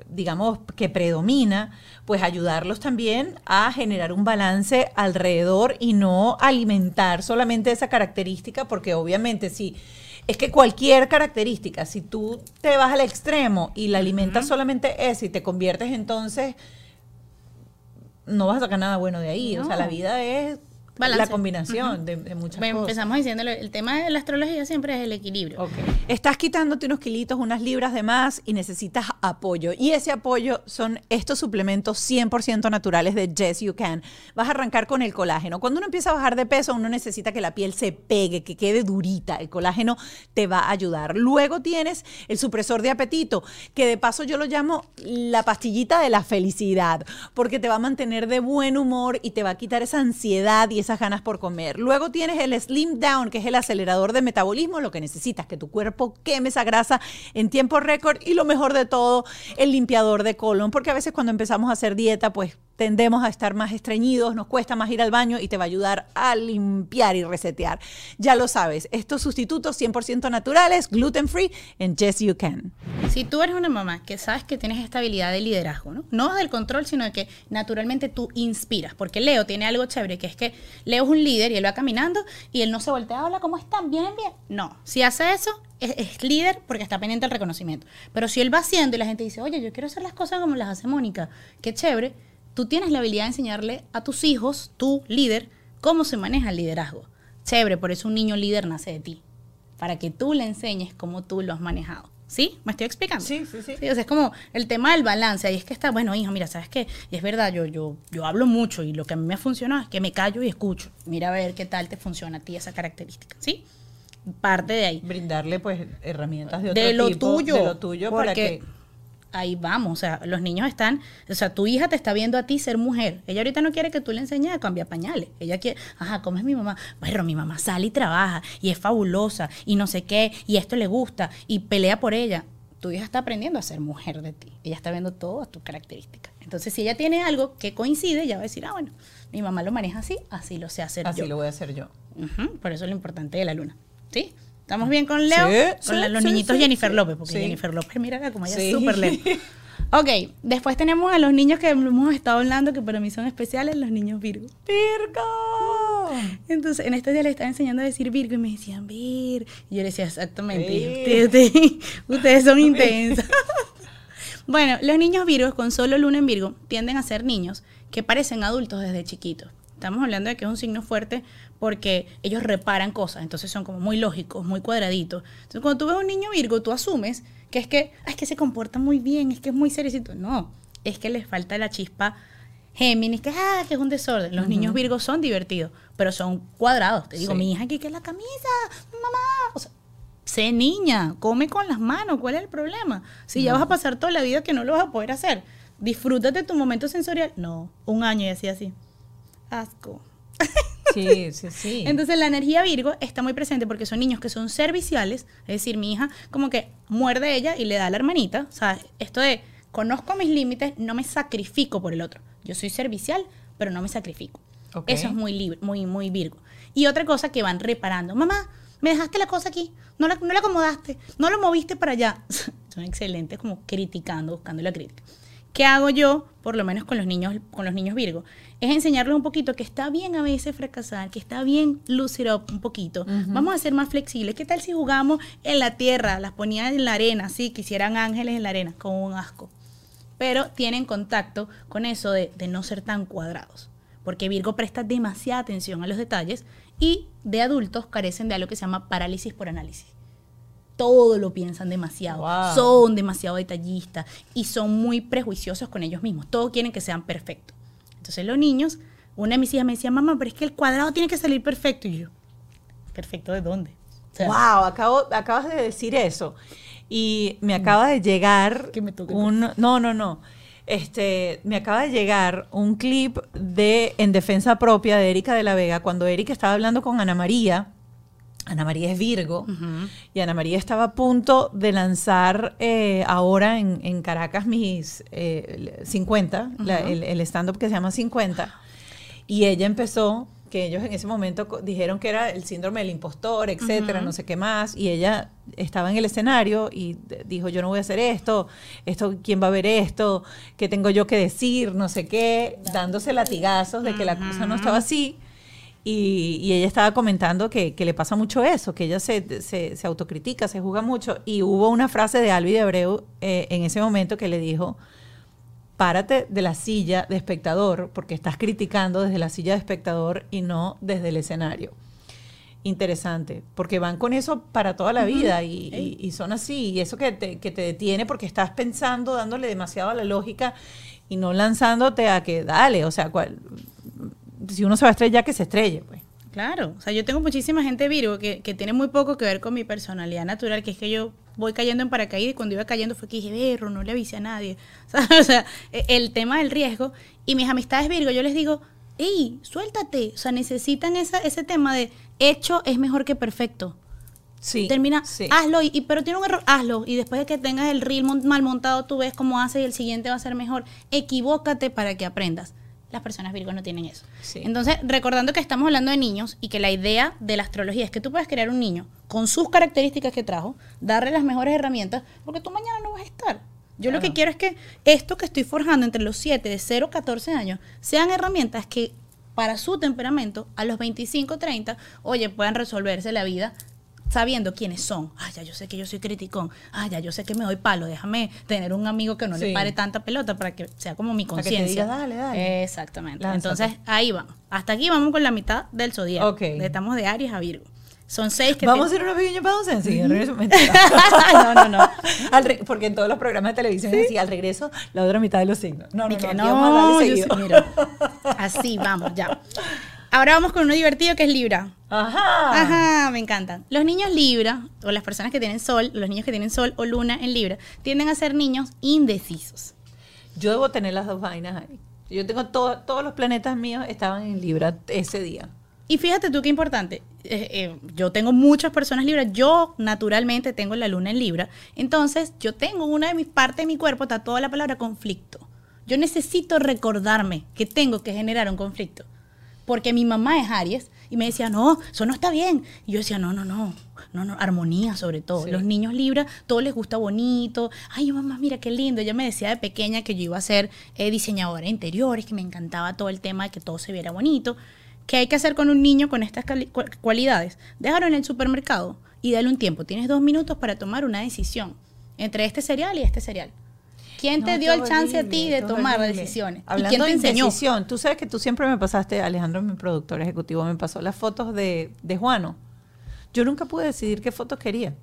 digamos, que predomina, pues ayudarlos también a generar un balance alrededor y no alimentar solamente esa característica, porque obviamente si es que cualquier característica, si tú te vas al extremo y la alimentas solamente eso y te conviertes entonces no vas a sacar nada bueno de ahí. O sea, la vida es Balance. la combinación de, de muchas Bueno, cosas. empezamos diciéndolo, el tema de la astrología siempre es el equilibrio. Estás quitándote unos kilitos, unas libras de más y necesitas apoyo. Y ese apoyo son estos suplementos 100% naturales de Yes You Can. Vas a arrancar con el colágeno. Cuando uno empieza a bajar de peso, uno necesita que la piel se pegue, que quede durita. El colágeno te va a ayudar. Luego tienes el supresor de apetito, que de paso yo lo llamo la pastillita de la felicidad, porque te va a mantener de buen humor y te va a quitar esa ansiedad y ganas por comer. Luego tienes el Slim Down, que es el acelerador de metabolismo, lo que necesitas, que tu cuerpo queme esa grasa en tiempo récord y lo mejor de todo, el limpiador de colon, porque a veces cuando empezamos a hacer dieta, pues tendemos a estar más estreñidos, nos cuesta más ir al baño y te va a ayudar a limpiar y resetear. Ya lo sabes, estos sustitutos 100% naturales, gluten free, en Yes You Can. Si tú eres una mamá que sabes que tienes esta habilidad de liderazgo, ¿no? No del control, sino de que naturalmente tú inspiras. Porque Leo tiene algo chévere, que es que Leo es un líder y él va caminando y él no se voltea, hola, ¿cómo están? Bien, bien. No, si hace eso, es, es líder porque está pendiente del reconocimiento. Pero si él va haciendo y la gente dice, oye, yo quiero hacer las cosas como las hace Mónica, qué chévere, tú tienes la habilidad de enseñarle a tus hijos, tú, líder, cómo se maneja el liderazgo. Chévere, por eso un niño líder nace de ti. Para que tú le enseñes cómo tú lo has manejado. ¿Sí? ¿Me estoy explicando? Sí, sí, sí. o sea, es como el tema del balance. Ahí es que está, bueno, hijo, mira, ¿sabes qué? Y es verdad, yo, yo, yo hablo mucho y lo que a mí me ha funcionado es que me callo y escucho. Mira a ver qué tal te funciona a ti esa característica. ¿Sí? Parte de ahí. Brindarle pues herramientas de otro De lo tipo, tuyo. de lo tuyo para porque que Ahí vamos, o sea, los niños están, o sea, tu hija te está viendo a ti ser mujer. Ella ahorita no quiere que tú le enseñes a cambiar pañales. Ella quiere, ajá, ¿cómo es mi mamá? Bueno, mi mamá sale y trabaja y es fabulosa y no sé qué, y esto le gusta y pelea por ella. Tu hija está aprendiendo a ser mujer de ti. Ella está viendo todas tus características. Entonces, si ella tiene algo que coincide, ella va a decir, ah, bueno, mi mamá lo maneja así, así lo sé hacer así yo. lo voy a hacer yo. Por eso es lo importante de la luna. ¿Sí? ¿Estamos bien con Leo? Sí, con sí, la- los sí, niñitos Jennifer. López, porque. Jennifer López, mira como ella es súper Leo. *laughs* Ok, después tenemos a los niños que hemos estado hablando, que para mí son especiales, los niños Virgo. Virgo. Entonces, en estos días les estaba enseñando a decir Virgo y me decían Vir. Y yo les decía, exactamente, Sí. ustedes, ustedes- *laughs* ustedes son *laughs* intensos. bueno, los niños Virgos con solo luna en Virgo tienden a ser niños que parecen adultos desde chiquitos. Estamos hablando de que es un signo fuerte porque ellos reparan cosas, entonces son como muy lógicos, muy cuadraditos. Entonces, cuando tú ves a un niño Virgo, tú asumes que es que, "Ay, es que se comporta muy bien, es que es muy seriecito. No, es que les falta la chispa Géminis, que, ah, que es un desorden. Los niños Virgo son divertidos, pero son cuadrados. Te digo, Sí. mi hija, ¿qué, qué es la camisa? Mamá. O sea, sé niña, come con las manos. ¿Cuál es el problema? Si ya vas a pasar toda la vida que no lo vas a poder hacer, disfrútate tu momento sensorial. No, un año y así, así. Asco. Sí, sí, sí. *laughs* Entonces la energía Virgo está muy presente porque son niños que son serviciales, es decir, mi hija como que muerde ella y le da a la hermanita, o sea, esto de conozco mis límites, no me sacrifico por el otro. Yo soy servicial, pero no me sacrifico. Eso es muy libre, muy muy Virgo. Y otra cosa que van reparando, mamá, me dejaste la cosa aquí, no la, no la acomodaste, no lo moviste para allá. *laughs* son excelentes como criticando, buscando la crítica. ¿Qué hago yo, por lo menos con los niños, con los niños Virgo? Es enseñarles un poquito que está bien a veces fracasar, que está bien lucir un poquito. Vamos a ser más flexibles. ¿Qué tal si jugamos en la tierra? Las ponían en la arena, así, quisieran ángeles en la arena, con un asco. Pero tienen contacto con eso de, de no ser tan cuadrados. Porque Virgo presta demasiada atención a los detalles y de adultos carecen de algo que se llama parálisis por análisis todo lo piensan demasiado, Wow. son demasiado detallistas y son muy prejuiciosos con ellos mismos. Todos quieren que sean perfectos. Entonces los niños, una de mis hijas me decía, mamá, pero es que el cuadrado tiene que salir perfecto. Y yo, ¿perfecto de dónde? O sea, wow, acabo, acabas de decir eso. Y me acaba de llegar Que me toque un. No, no, no. Este, me acaba de llegar un clip de En Defensa Propia de Erika de la Vega, cuando Erika estaba hablando con Ana María. Ana María es Virgo. Y Ana María estaba a punto de lanzar eh, ahora en, en Caracas mis eh, 50, la- el, el stand-up que se llama 50. Y ella empezó, que ellos en ese momento dijeron que era el síndrome del impostor, etcétera, no sé qué más. Y ella estaba en el escenario y dijo, yo no voy a hacer esto, esto, ¿quién va a ver esto? ¿Qué tengo yo que decir? No sé qué, dándose latigazos de que la cosa no estaba así. Y, y ella estaba comentando que, que le pasa mucho eso, que ella se, se, se autocritica, se juzga mucho. Y hubo una frase de Albi de Abreu eh, en ese momento que le dijo, párate de la silla de espectador, porque estás criticando desde la silla de espectador y no desde el escenario. Interesante, porque van con eso para toda la vida y, y- y son así. Y eso que te, que te detiene porque estás pensando, dándole demasiado a la lógica y no lanzándote a que dale, o sea, cual- si uno se va a estrellar, que se estrelle, pues. Claro, o sea, yo tengo muchísima gente Virgo que, que tiene muy poco que ver con mi personalidad natural, que es que yo voy cayendo en paracaídas y cuando iba cayendo fue que dije, berro, no le avisé a nadie. *laughs* O sea, o sea, e- el tema del riesgo. Y mis amistades Virgo, yo les digo, ey, suéltate. O sea, necesitan esa, ese tema de hecho es mejor que perfecto. Sí. Termina, sí. hazlo, y, y- pero tiene un error, hazlo. Y después de que tengas el reel mal montado, tú ves cómo hace y el siguiente va a ser mejor. Equivócate para que aprendas. Las personas Virgo no tienen eso. Sí. Entonces, recordando que estamos hablando de niños y que la idea de la astrología es que tú puedes crear un niño con sus características que trajo, darle las mejores herramientas, porque tú mañana no vas a estar. Yo lo que quiero es que esto que estoy forjando entre los 7, de 0 a 14 años, sean herramientas que para su temperamento, a los 25, 30, oye, puedan resolverse la vida sabiendo quiénes son. Ah, ya yo sé que yo soy criticón. Ah, ya yo sé que me doy palo. Déjame tener un amigo que no le Sí. pare tanta pelota para que sea como mi conciencia. "Dale, dale". Exactamente. Lánzate. Entonces, ahí vamos. Hasta aquí vamos con la mitad del zodiaco. Ok. Estamos de Aries a Virgo. Son seis que Vamos a hacer una pequeña pausa regreso. Mentira. *laughs* no, no, no. Al re- porque en todos los programas de televisión es así, al regreso, la otra mitad de los signos. No, no, no, yo mira. *laughs* Así, vamos, ya. Ahora vamos con uno divertido que es Libra. Ajá. Ajá, me encantan. Los niños Libra, o las personas que tienen sol, los niños que tienen sol o luna en Libra, tienden a ser niños indecisos. Yo debo tener las dos vainas ahí. Yo tengo todo- todos los planetas míos estaban en Libra ese día. Y fíjate tú qué importante. eh, eh, yo tengo muchas personas Libra. Yo naturalmente tengo la luna en Libra. Entonces, yo tengo una de mis partes de mi cuerpo, está toda la palabra conflicto. Yo necesito recordarme que tengo que generar un conflicto. Porque mi mamá es Aries y me decía, no, eso no está bien. Y yo decía, no, no, no, no, no, armonía sobre todo. Sí. Los niños Libra, todo les gusta bonito. Ay, mamá, mira qué lindo. Ella me decía de pequeña que yo iba a ser eh, diseñadora de interiores, que me encantaba todo el tema de que todo se viera bonito. ¿Qué hay que hacer con un niño con estas cualidades? Déjalo en el supermercado y dale un tiempo. Tienes dos minutos para tomar una decisión entre este cereal y este cereal. ¿Quién te dio el chance a ti de tomar las horrible. decisiones? ¿Y Hablando quién te de enseñó? indecisión, tú sabes que tú siempre me pasaste, Alejandro, mi productor ejecutivo, me pasó las fotos de, de Juano. Yo nunca pude decidir qué fotos quería.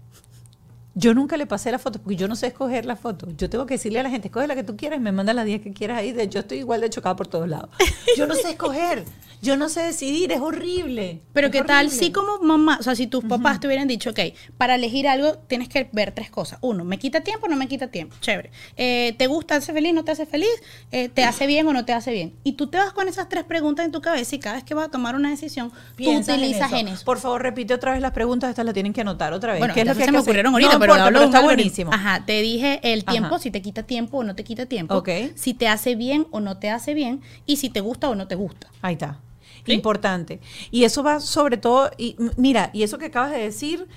Yo nunca le pasé la foto porque yo no sé escoger la foto. Yo tengo que decirle a la gente, escoge la que tú quieras, me manda las 10 que quieras ahí. De, yo estoy igual de chocada por todos lados. *laughs* Yo no sé escoger, yo no sé decidir, es horrible. Pero es qué tal si como mamá, o sea, si tus papás te hubieran dicho, ok, para elegir algo tienes que ver tres cosas. Uno, ¿me quita tiempo o no me quita tiempo? Chévere. Eh, ¿Te gusta, hace feliz, no te hace feliz? Eh, ¿Te hace bien o no te hace bien? Y tú te vas con esas tres preguntas en tu cabeza y cada vez que vas a tomar una decisión, Piensas tú utilizas en eso. Por favor, repite otra vez las preguntas, estas las tienen que anotar otra vez. Bueno, ¿Qué es lo que se me ocurrieron ahorita, No pero importa, está buenísimo. Ajá, te dije el tiempo, Ajá. si te quita tiempo o no te quita tiempo. Ok. Si te hace bien o no te hace bien. Y si te gusta o no te gusta. Ahí está. ¿Sí? Importante. Y eso va sobre todo, y mira, y eso que acabas de decir,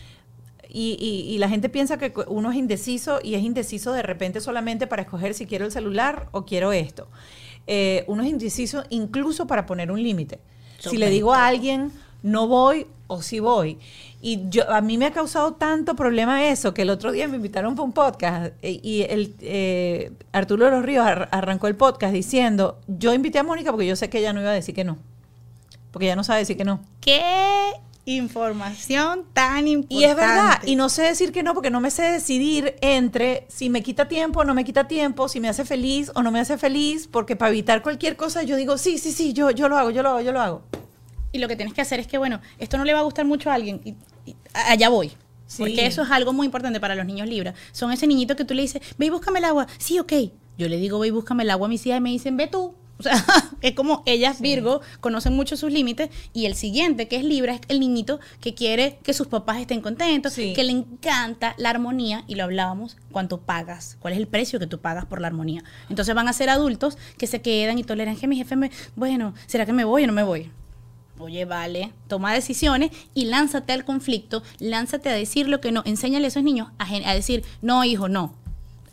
y, y- y la gente piensa que uno es indeciso y es indeciso de repente solamente para escoger si quiero el celular o quiero esto. Eh, uno es indeciso incluso para poner un límite. Si le digo a alguien, no voy o sí voy. Y yo, a mí me ha causado tanto problema eso que el otro día me invitaron para un podcast eh, y el eh, Arturo de los Ríos ar- arrancó el podcast diciendo, yo invité a Mónica porque yo sé que ella no iba a decir que no. Porque ella no sabe decir que no. ¿Qué información tan importante? Y es verdad, y no sé decir que no porque no me sé decidir entre si me quita tiempo o no me quita tiempo, si me hace feliz o no me hace feliz, porque para evitar cualquier cosa yo digo, sí, sí, sí, yo, yo lo hago, yo lo hago, yo lo hago. Y lo que tienes que hacer es que, bueno, esto no le va a gustar mucho a alguien. Y, y allá voy. Sí. Porque eso es algo muy importante para los niños libres. Son ese niñito que tú le dices, ve y búscame el agua. Sí, ok. Yo le digo, ve y búscame el agua a mis hijas y me dicen, ve tú. O sea, *laughs* es como ellas, Virgo, conocen mucho sus límites. Y el siguiente, que es Libra, es el niñito que quiere que sus papás estén contentos, Sí. que le encanta la armonía. Y lo hablábamos, cuánto pagas, cuál es el precio que tú pagas por la armonía. Entonces van a ser adultos que se quedan y toleran que mi jefe me, bueno, ¿será que me voy o no me voy? Oye, vale, toma decisiones y lánzate al conflicto, lánzate a decir lo que no, enséñale a esos niños a, a decir, no, hijo, no,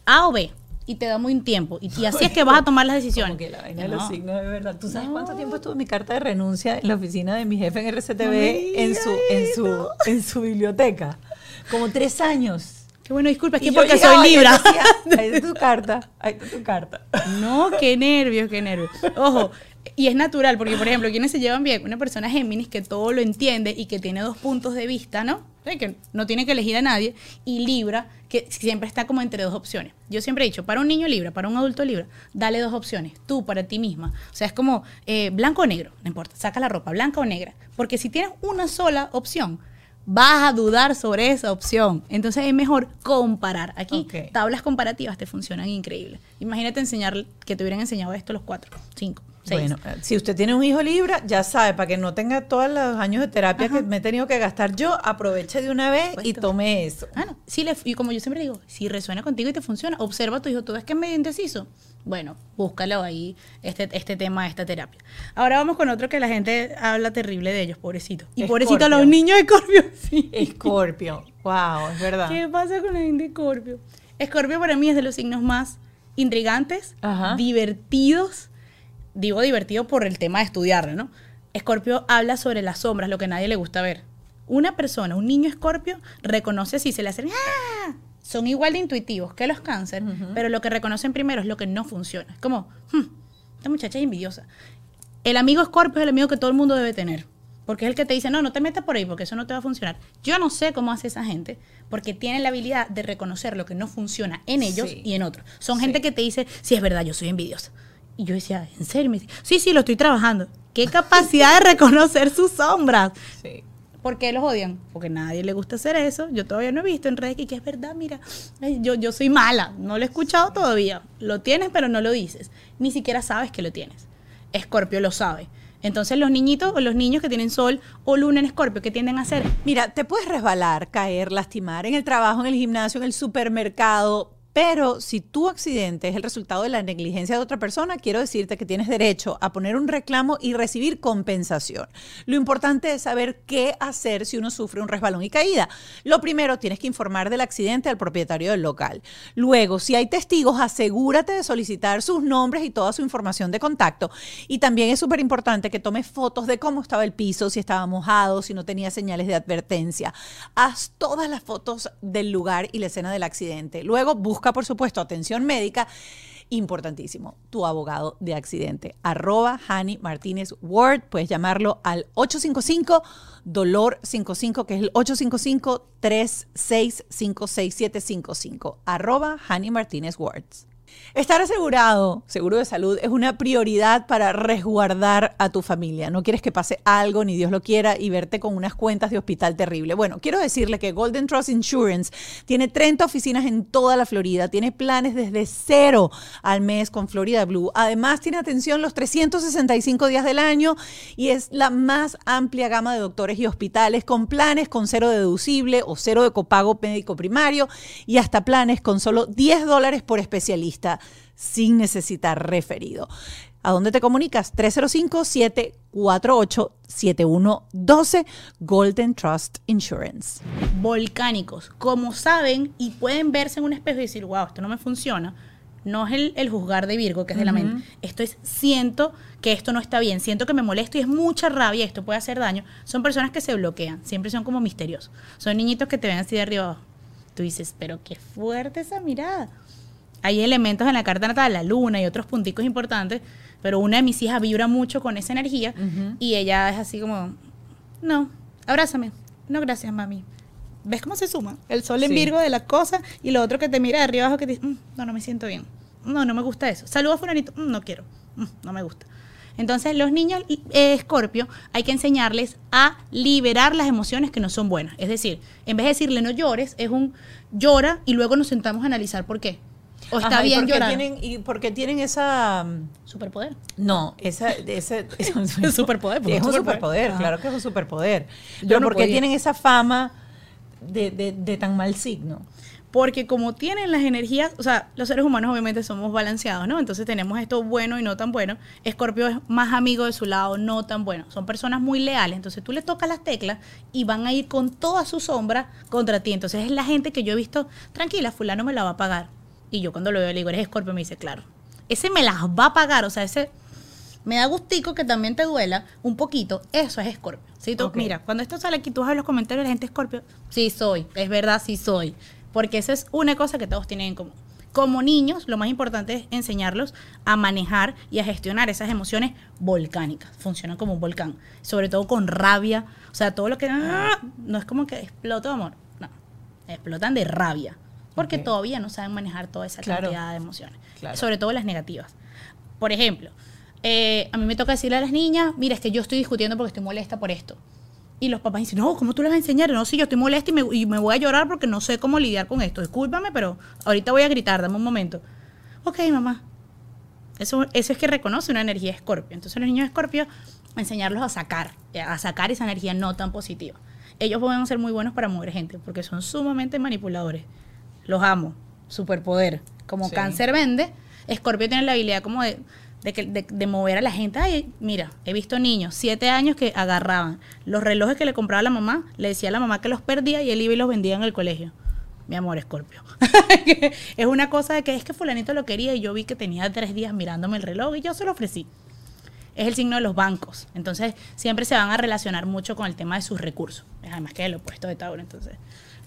A o B, y te da muy tiempo, y, y así es que vas a tomar las decisiones. Como que la vaina de los signos de verdad. ¿Tú sabes cuánto tiempo estuvo mi carta de renuncia en la oficina de mi jefe en RCTV No en su, en su, en su biblioteca? Como tres años. Qué bueno, disculpa, es que porque llegaba soy Libra. decía, Ahí está tu carta, ahí está tu carta. No, qué nervios, qué nervios. Ojo, y es natural, porque por ejemplo, quienes se llevan bien, una persona Géminis que todo lo entiende y que tiene dos puntos de vista, ¿no? Que no tiene que elegir a nadie, y Libra, que siempre está como entre dos opciones. Yo siempre he dicho, para un niño Libra, para un adulto Libra, dale dos opciones, tú para ti misma. O sea, es como eh, blanco o negro, no importa, saca la ropa, blanca o negra. Porque si tienes una sola opción, vas a dudar sobre esa opción. Entonces es mejor comparar. Aquí tablas comparativas te funcionan increíble. Imagínate enseñar que te hubieran enseñado esto los cuatro, cinco, seis. Bueno, eh, si usted tiene un hijo Libra, ya sabe, para que no tenga todos los años de terapia que me he tenido que gastar yo, aproveche de una vez y tome eso. Ah, no. Si le, y como yo siempre digo, si resuena contigo y te funciona, observa a tu hijo, tú ves que es medio indeciso. Bueno, búscalo ahí, este, este tema, esta terapia. Ahora vamos con otro que la gente habla terrible de ellos, pobrecito. Y pobrecito Escorpio. los niños de Escorpio. *laughs* Sí. Escorpio. Wow, es verdad. ¿Qué pasa con la gente de Escorpio? Escorpio para mí es de los signos más intrigantes, Ajá. divertidos. Digo divertido por el tema de estudiarlo, ¿no? Escorpio habla sobre las sombras, lo que a nadie le gusta ver. Una persona, un niño escorpio, reconoce si se le hacen ¡ah! Son igual de intuitivos que los cáncer, pero lo que reconocen primero es lo que no funciona. Es como, "Hmm, esta muchacha es envidiosa. El amigo escorpio es el amigo que todo el mundo debe tener. Porque es el que te dice, no, no te metas por ahí porque eso no te va a funcionar. Yo no sé cómo hace esa gente, porque tienen la habilidad de reconocer lo que no funciona en ellos Sí. y en otros. Son Sí. gente que te dice, sí, es verdad, yo soy envidiosa. Y yo decía, ¿en serio? Me dice, sí, sí, lo estoy trabajando. ¿Qué *laughs* capacidad de reconocer sus sombras? Sí. ¿Por qué los odian? Porque a nadie le gusta hacer eso. Yo todavía no he visto en redes que, que es verdad, mira, yo, yo soy mala, no lo he escuchado todavía. Lo tienes, pero no lo dices. Ni siquiera sabes que lo tienes. Escorpio lo sabe. Entonces los niñitos o los niños que tienen sol o luna en escorpio, ¿qué tienden a hacer? Mira, te puedes resbalar, caer, lastimar en el trabajo, en el gimnasio, en el supermercado, pero si tu accidente es el resultado de la negligencia de otra persona, quiero decirte que tienes derecho a poner un reclamo y recibir compensación. Lo importante es saber qué hacer si uno sufre un resbalón y caída. Lo primero, tienes que informar del accidente al propietario del local. Luego, si hay testigos, asegúrate de solicitar sus nombres y toda su información de contacto. Y también es súper importante que tomes fotos de cómo estaba el piso, si estaba mojado, si no tenía señales de advertencia. Haz todas las fotos del lugar y la escena del accidente. Luego, busca, por supuesto, atención médica. Importantísimo, tu abogado de accidente. Arroba Hani Martínez Ward. Puedes llamarlo al 855 Dolor 55, que es el 855 365 6755. Arroba Hani Martínez Words. Estar asegurado, seguro de salud, es una prioridad para resguardar a tu familia. No quieres que pase algo, ni Dios lo quiera, y verte con unas cuentas de hospital terrible. Bueno, quiero decirle que Golden Trust Insurance tiene 30 oficinas en toda la Florida, tiene planes desde cero al mes con Florida Blue. Además, tiene atención los 365 días del año y es la más amplia gama de doctores y hospitales con planes con cero deducible o cero de copago médico primario y hasta planes con solo 10 dólares por especialista sin necesitar referido. ¿A dónde te comunicas? 305-748-7112 Golden Trust Insurance. Volcánicos. Como saben y pueden verse en un espejo y decir, wow, esto no me funciona. No es el, el juzgar de Virgo, que es de la mente. Esto es, siento que esto no está bien, siento que me molesto y es mucha rabia, esto puede hacer daño. Son personas que se bloquean, siempre son como misteriosos. Son niñitos que te ven así de arriba. Tú dices, pero qué fuerte esa mirada hay elementos en la carta natal, la luna y otros punticos importantes, pero una de mis hijas vibra mucho con esa energía y ella es así como, no, abrázame, no gracias mami. ¿Ves cómo se suma? El sol en Virgo de las cosas y lo otro que te mira de arriba abajo que te dice, mm, no, no me siento bien. No, no me gusta eso. Saludos a fulanito, mm, no quiero, mm, no me gusta. Entonces, los niños Escorpio eh, hay que enseñarles a liberar las emociones que no son buenas. Es decir, en vez de decirle no llores, es un llora y luego nos sentamos a analizar por qué. O está bien ¿y llorar. Tienen, ¿Y porque tienen esa... Mm, ¿Superpoder? No, esa, *laughs* ese, *laughs* es un superpoder. Es un superpoder, claro que es un superpoder. Pero porque tienen esa fama de, de, tan mal signo? Porque como tienen las energías, o sea, los seres humanos obviamente somos balanceados, ¿no? Entonces tenemos esto bueno y no tan bueno. Escorpio es más amigo de su lado, no tan bueno. Son personas muy leales. Entonces tú le tocas las teclas y van a ir con toda su sombra contra ti. Entonces es la gente que yo he visto, tranquila, fulano me la va a pagar y yo cuando lo veo le digo, eres Scorpio, me dice, claro. Ese me las va a pagar, o sea, ese me da gustico que también te duela un poquito. Eso es Scorpio. Si tú, Mira, cuando esto sale aquí, tú vas a los comentarios de la gente Scorpio. Sí soy, es verdad, sí soy. Porque esa es una cosa que todos tienen en común. Como niños, lo más importante es enseñarlos a manejar y a gestionar esas emociones volcánicas. Funcionan como un volcán. Sobre todo con rabia. O sea, todo lo que... ¡ah! No es como que explota amor. No. Explotan de rabia porque todavía no saben manejar toda esa cantidad de emociones, sobre todo las negativas. Por ejemplo, eh, a mí me toca decirle a las niñas, mira, es que yo estoy discutiendo porque estoy molesta por esto. Y los papás dicen, no, ¿cómo tú les vas a enseñar? No, si yo estoy molesta y me, y me voy a llorar porque no sé cómo lidiar con esto. Discúlpame, pero ahorita voy a gritar, dame un momento. Ok, mamá. Eso, eso es que reconoce una energía escorpio. Entonces los niños escorpio, enseñarlos a sacar, a sacar esa energía no tan positiva. Ellos pueden ser muy buenos para mover gente porque son sumamente manipuladores los amo, superpoder. Como cáncer vende, Escorpio tiene la habilidad como de, de, mover a la gente. Ay, mira, he visto niños, siete años que agarraban los relojes que le compraba la mamá, le decía a la mamá que los perdía y él iba y los vendía en el colegio. Mi amor, Escorpio. *laughs* es una cosa de que es que fulanito lo quería y yo vi que tenía tres días mirándome el reloj y yo se lo ofrecí. Es el signo de los bancos. Entonces, siempre se van a relacionar mucho con el tema de sus recursos. Además que es el opuesto de Tauro. Entonces,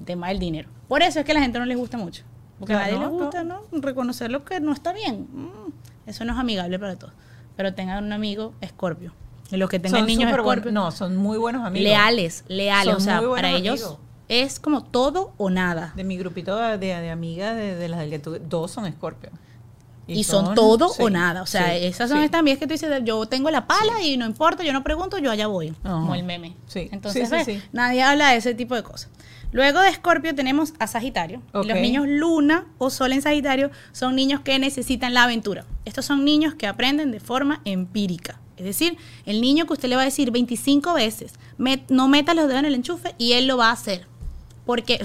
tema del dinero. Por eso es que a la gente no les gusta mucho. Porque a nadie les gusta, ¿no? Reconocer lo que no está bien. Mm, eso no es amigable para todos. Pero tengan un amigo escorpio. Los que tengan niños escorpio. no, son muy buenos amigos. Leales, leales. o sea, para ellos es como todo o nada. De mi grupito de, de amigas, de, las del que tú, dos son escorpio. Y, son, todo o nada. O sea, esas son estas mías que tú dices, yo tengo la pala y no importa, yo no pregunto, yo allá voy. Como el meme. Entonces, nadie habla de ese tipo de cosas. Luego de Escorpio tenemos a Sagitario. los niños Luna o Sol en Sagitario son niños que necesitan la aventura. Estos son niños que aprenden de forma empírica. Es decir, el niño que usted le va a decir 25 veces, no meta los dedos en el enchufe y él lo va a hacer. Porque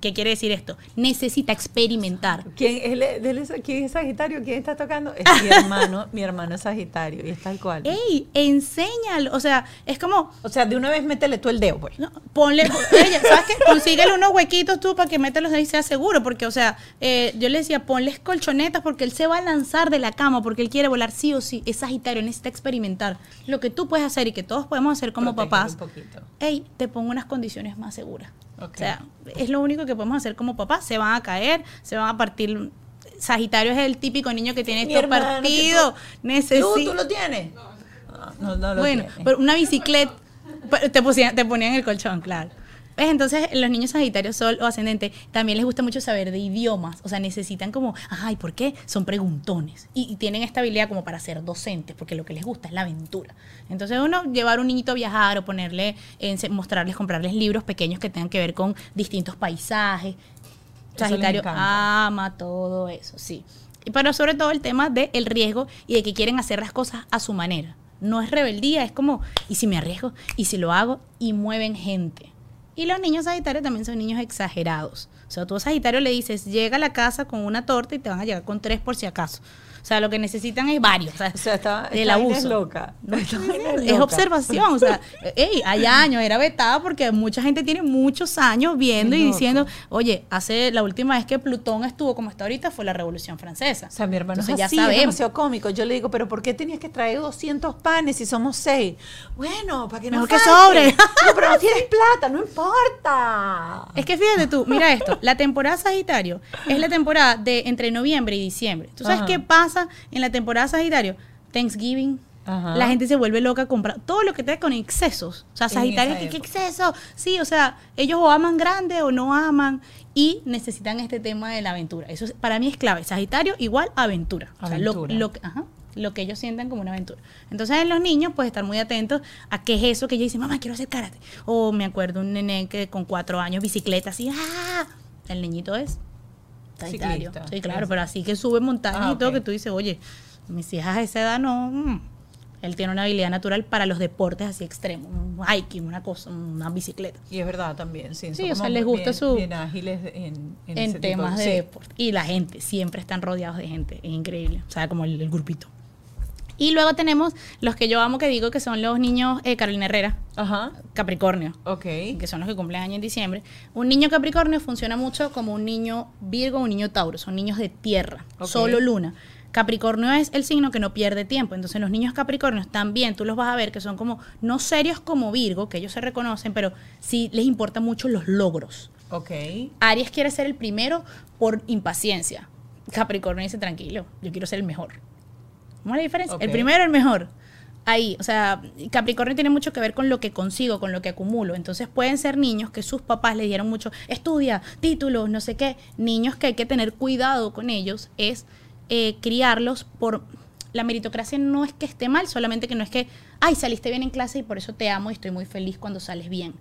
¿Qué quiere decir esto? Necesita experimentar. ¿Quién es, ¿quién es Sagitario? ¿Quién está tocando? Es mi hermano. mi hermano es Sagitario y es tal cual. ¡Ey! Enséñalo. O sea, es como. O sea, de una vez métele tú el dedo, pues. No, ponle. ella, ¿Sabes qué? Consíguele unos huequitos tú para que mételos ahí y sea seguro. Porque, o sea, eh, yo le decía, ponles colchonetas porque él se va a lanzar de la cama porque él quiere volar sí o sí. Es Sagitario, necesita experimentar. Lo que tú puedes hacer y que todos podemos hacer como papás. ¡Ey! Te pongo unas condiciones más seguras. O sea, es lo único que podemos hacer como papás. Se van a caer, se van a partir. Sagitario es el típico niño que tiene Mi esto hermano, partido. ¿Tú, Necesita. ¿Tú lo tienes? No, no, no lo bueno, tienes. pero una bicicleta. Te, pusían, te ponían el colchón, claro. ¿Ves? Entonces, los niños Sagitario, Sol o Ascendente también les gusta mucho saber de idiomas. O sea, necesitan como, ay, ¿por qué? Son preguntones. Y, y tienen esta habilidad como para ser docentes, porque lo que les gusta es la aventura. Entonces, uno, llevar un niñito a viajar o ponerle, ense- mostrarles, comprarles libros pequeños que tengan que ver con distintos paisajes. Sagitario ama todo eso, sí. Pero sobre todo el tema del riesgo y de que quieren hacer las cosas a su manera. No es rebeldía, es como, ¿y si me arriesgo? ¿Y si lo hago? Y mueven gente. Y los niños Sagitario también son niños exagerados. O sea, tú Sagitario le dices, llega a la casa con una torta y te van a llegar con tres por si acaso. O sea, lo que necesitan es varios. O sea, *laughs* O sea, está, del vaina abuso. *laughs* es loca. Vaina Es loca. observación, o sea, *laughs* ey, hay años, era vetada porque mucha gente tiene muchos años viendo y loco. diciendo, oye, hace la última vez que Plutón estuvo como está ahorita fue la Revolución Francesa. O sea, mi hermano Entonces es ya así, es sabemos. demasiado cómico. Yo le digo, pero ¿por qué tenías que traer 200 panes si somos seis? Bueno, para que no Mejor que sobre. No, pero no tienes plata, no importa. Es que fíjate tú, mira esto, la temporada Sagitario es la temporada de entre noviembre y diciembre. ¿Tú sabes Ajá. qué pasa en la temporada Sagitario? Thanksgiving. Ajá. La gente se vuelve loca a comprar todo lo que tenga con excesos. O sea, Sagitario, ¿qué, qué exceso? Sí, o sea, ellos o aman grande o no aman y necesitan este tema de la aventura. Eso es- para mí es clave. Sagitario igual aventura. O sea, lo- ajá, lo que ellos sientan como una aventura. Entonces, en los niños, pues estar muy atentos a qué es eso que ellos dicen, mamá, quiero hacer karate. O me acuerdo un nene que con cuatro años, bicicleta así, ¡ah! El niñito es Sagitario. Ciclista. Sí, claro, pero así que sube montañas Ah, y todo, ok. que tú dices, oye, mis hijas a esa edad no. mm". Él tiene una habilidad natural para los deportes así extremos, un hiking, una cosa, una bicicleta. Y es verdad también, sí. Sí, o sea, les gusta bien- su- Bien ágiles en, en, en ese tipo temas de sí. deporte. Y la gente, siempre están rodeados de gente, es increíble. O sea, como el, el grupito. Y luego tenemos los que yo amo que digo que son los niños eh, Carolina Herrera, Ajá, Capricornio. ok. que son los que cumplen año en diciembre, un niño Capricornio funciona mucho como un niño Virgo, un niño Tauro, son niños de tierra, solo luna. Capricornio es el signo que no pierde tiempo, entonces los niños Capricornios también tú los vas a ver que son como no serios como Virgo, que ellos se reconocen, pero sí les importan mucho los logros. Ok. Aries quiere ser el primero por impaciencia. Capricornio dice tranquilo, yo quiero ser el mejor. ¿Cómo es la diferencia? El primero, el mejor. Ahí, o sea, Capricornio tiene mucho que ver con lo que consigo, con lo que acumulo. Entonces pueden ser niños que sus papás le dieron mucho, estudia, títulos, no sé qué. Niños que hay que tener cuidado con ellos es eh, criarlos por... La meritocracia no es que esté mal, solamente que no es que, ay, saliste bien en clase y por eso te amo y estoy muy feliz cuando sales bien.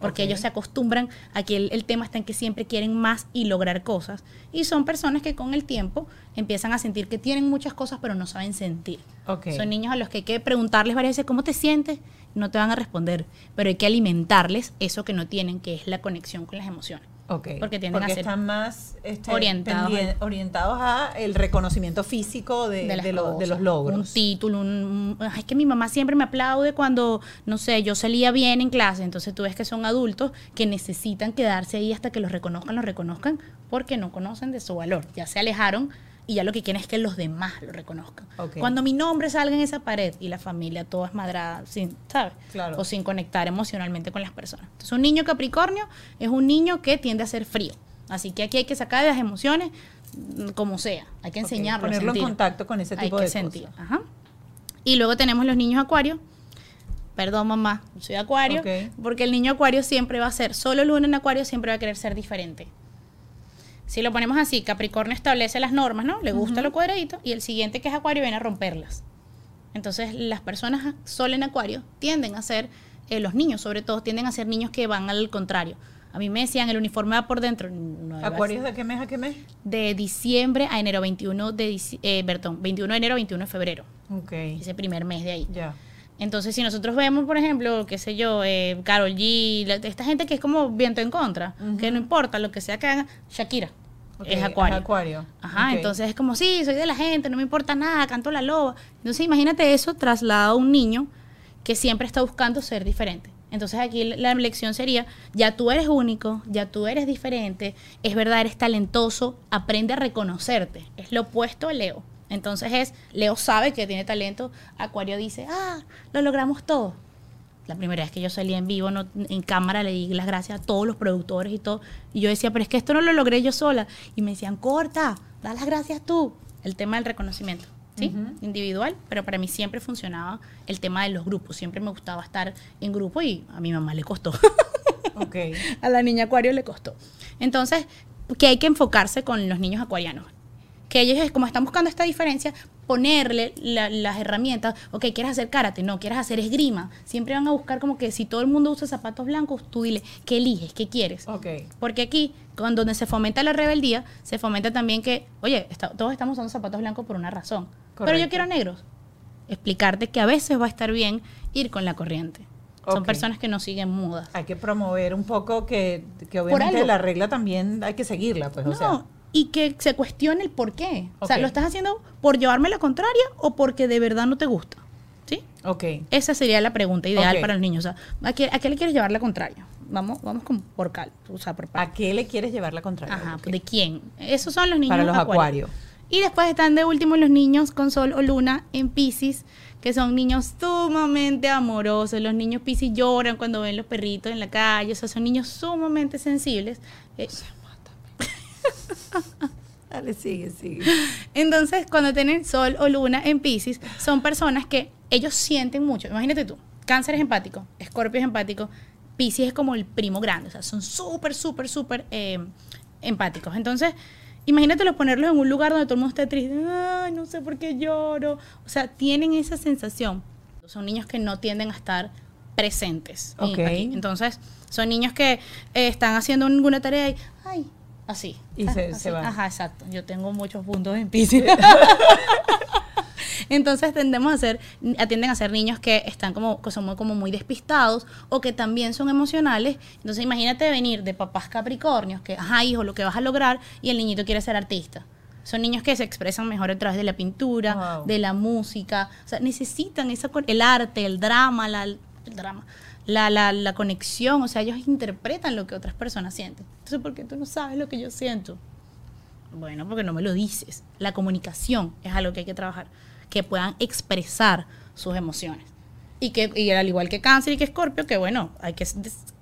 Porque ellos se acostumbran a que el, el tema está en que siempre quieren más y lograr cosas. Y son personas que con el tiempo empiezan a sentir que tienen muchas cosas pero no saben sentir. Son niños a los que hay que preguntarles varias veces cómo te sientes. No te van a responder, pero hay que alimentarles eso que no tienen, que es la conexión con las emociones. Ok. Porque tienden a ser están más este, orientados orientados a el reconocimiento físico de, de, de lo- de cosas. los logros. Un título, un, es que mi mamá siempre me aplaude cuando, no sé, yo salía bien en clase. Entonces tú ves que son adultos que necesitan quedarse ahí hasta que los reconozcan, los reconozcan, porque no conocen de su valor. Ya se alejaron y ya lo que quieren es que los demás lo reconozcan. Ok. Cuando mi nombre salga en esa pared y la familia toda esmadrada, sin, ¿sabes? Claro. O sin conectar emocionalmente con las personas. Entonces un niño Capricornio es un niño que tiende a ser frío. Así que aquí hay que sacar las emociones mm, como sea. Hay que enseñarlo. a Ponerlo en contacto con ese Hay tipo que de sentir. cosas. Ajá. Y luego tenemos los niños acuario. Perdón, mamá, soy acuario. Ok. Porque el niño acuario siempre va a ser, solo luna en acuario siempre va a querer ser diferente. Si lo ponemos así, Capricornio establece las normas, ¿no? Le gusta lo cuadradito y el siguiente que es acuario viene a romperlas. Entonces las personas sol en acuario tienden a ser, eh, los niños sobre todo, tienden a ser niños que van al contrario. A mí me decían, el uniforme va por dentro. No ¿Acuarios de qué mes a qué mes? de diciembre a enero 21 de eh, perdón, 21 de enero 21 de febrero. Ok. Ese primer mes de ahí. Ya. Entonces, si nosotros vemos, por ejemplo, qué sé yo, eh, Carol G, la- esta gente que es como viento en contra, que no importa lo que sea que haga, Shakira es acuario. acuario. Ajá, entonces es como, sí, soy de la gente, no me importa nada, canto la loba. Entonces, imagínate eso trasladado a un niño que siempre está buscando ser diferente. Entonces aquí la la lección sería, ya tú eres único, ya tú eres diferente, es verdad, eres talentoso, aprende a reconocerte. Es lo opuesto a Leo. Entonces es, Leo sabe que tiene talento, Acuario dice, ah, lo logramos todo. La primera vez que yo salí en vivo, no, en cámara, le di las gracias a todos los productores y todo. Y yo decía, pero es que esto no lo logré yo sola. Y me decían, corta, da las gracias tú. El tema del reconocimiento, ¿sí? Individual, pero para mí siempre funcionaba el tema de los grupos. Siempre me gustaba estar en grupo y a mi mamá le costó. *laughs* A la niña acuario le costó. Entonces, que hay que enfocarse con los niños acuarianos. Que ellos, como están buscando esta diferencia, ponerle la- las herramientas, ok, quieres hacer karate, no, quieres hacer esgrima. Siempre van a buscar como que si todo el mundo usa zapatos blancos, tú dile, ¿qué eliges? ¿Qué quieres? Porque aquí, cuando donde se fomenta la rebeldía, se fomenta también que, oye, está- todos estamos usando zapatos blancos por una razón. Pero yo quiero negros. Explicarte que a veces va a estar bien ir con la corriente. Son personas que no siguen mudas. Hay que promover un poco que, que obviamente la regla también hay que seguirla, pues, o No, sea. Y que se cuestione el por qué. O sea. ¿lo estás haciendo por llevarme la contraria o porque de verdad no te gusta? ¿Sí? Ok. Esa sería la pregunta ideal para los niños. O sea, ¿a qué, a qué le quieres llevar la contraria? Vamos, vamos con, por cal, o sea, por ¿A qué le quieres llevar la contraria? Ajá. ¿de quién? Esos son los niños Para los acuario. acuarios. Y después están de último los niños con sol o luna en Pisces, que son niños sumamente amorosos. Los niños Pisces lloran cuando ven los perritos en la calle, o sea, son niños sumamente sensibles. Eh, *laughs* Dale, sigue, sigue. Entonces, cuando tienen sol o luna en Pisces, son personas que ellos sienten mucho. Imagínate tú, cáncer es empático, escorpio es empático, Pisces es como el primo grande, o sea, son súper, súper, súper eh, empáticos. Entonces, imagínatelos ponerlos en un lugar donde todo el mundo esté triste, ay, no sé por qué lloro. O sea, tienen esa sensación. Son niños que no tienden a estar presentes. y Ok. aquí. Entonces, son niños que eh, están haciendo ninguna tarea y, ay, así. Y ah, se- así. se van. Ajá, exacto. Yo tengo muchos puntos en *laughs* Pisces. *laughs* Entonces tendemos a ser, atienden a ser niños que están como, que son muy, como muy despistados o que también son emocionales. Entonces imagínate venir de papás capricornios, que, ajá, hijo, lo que vas a lograr, y el niñito quiere ser artista. Son niños que se expresan mejor a través de la pintura, Wow. de la música. O sea, necesitan esa, el arte, el drama, la, el drama, la, la, la conexión. O sea, ellos interpretan lo que otras personas sienten. Entonces, ¿por qué tú no sabes lo que yo siento? Bueno, porque no me lo dices. La comunicación es algo que hay que trabajar. Que puedan expresar sus emociones. Y que y al igual que cáncer y que escorpio, que bueno, hay que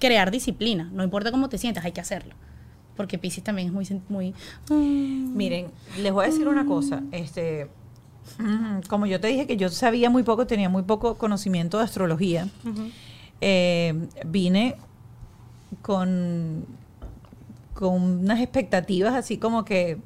crear disciplina. No importa cómo te sientas, hay que hacerlo. Porque Pisces también es muy... muy mm, Miren, les voy a decir una cosa. Este, mm, como yo te dije que yo sabía muy poco, tenía muy poco conocimiento de astrología, eh, vine con, con unas expectativas así como que,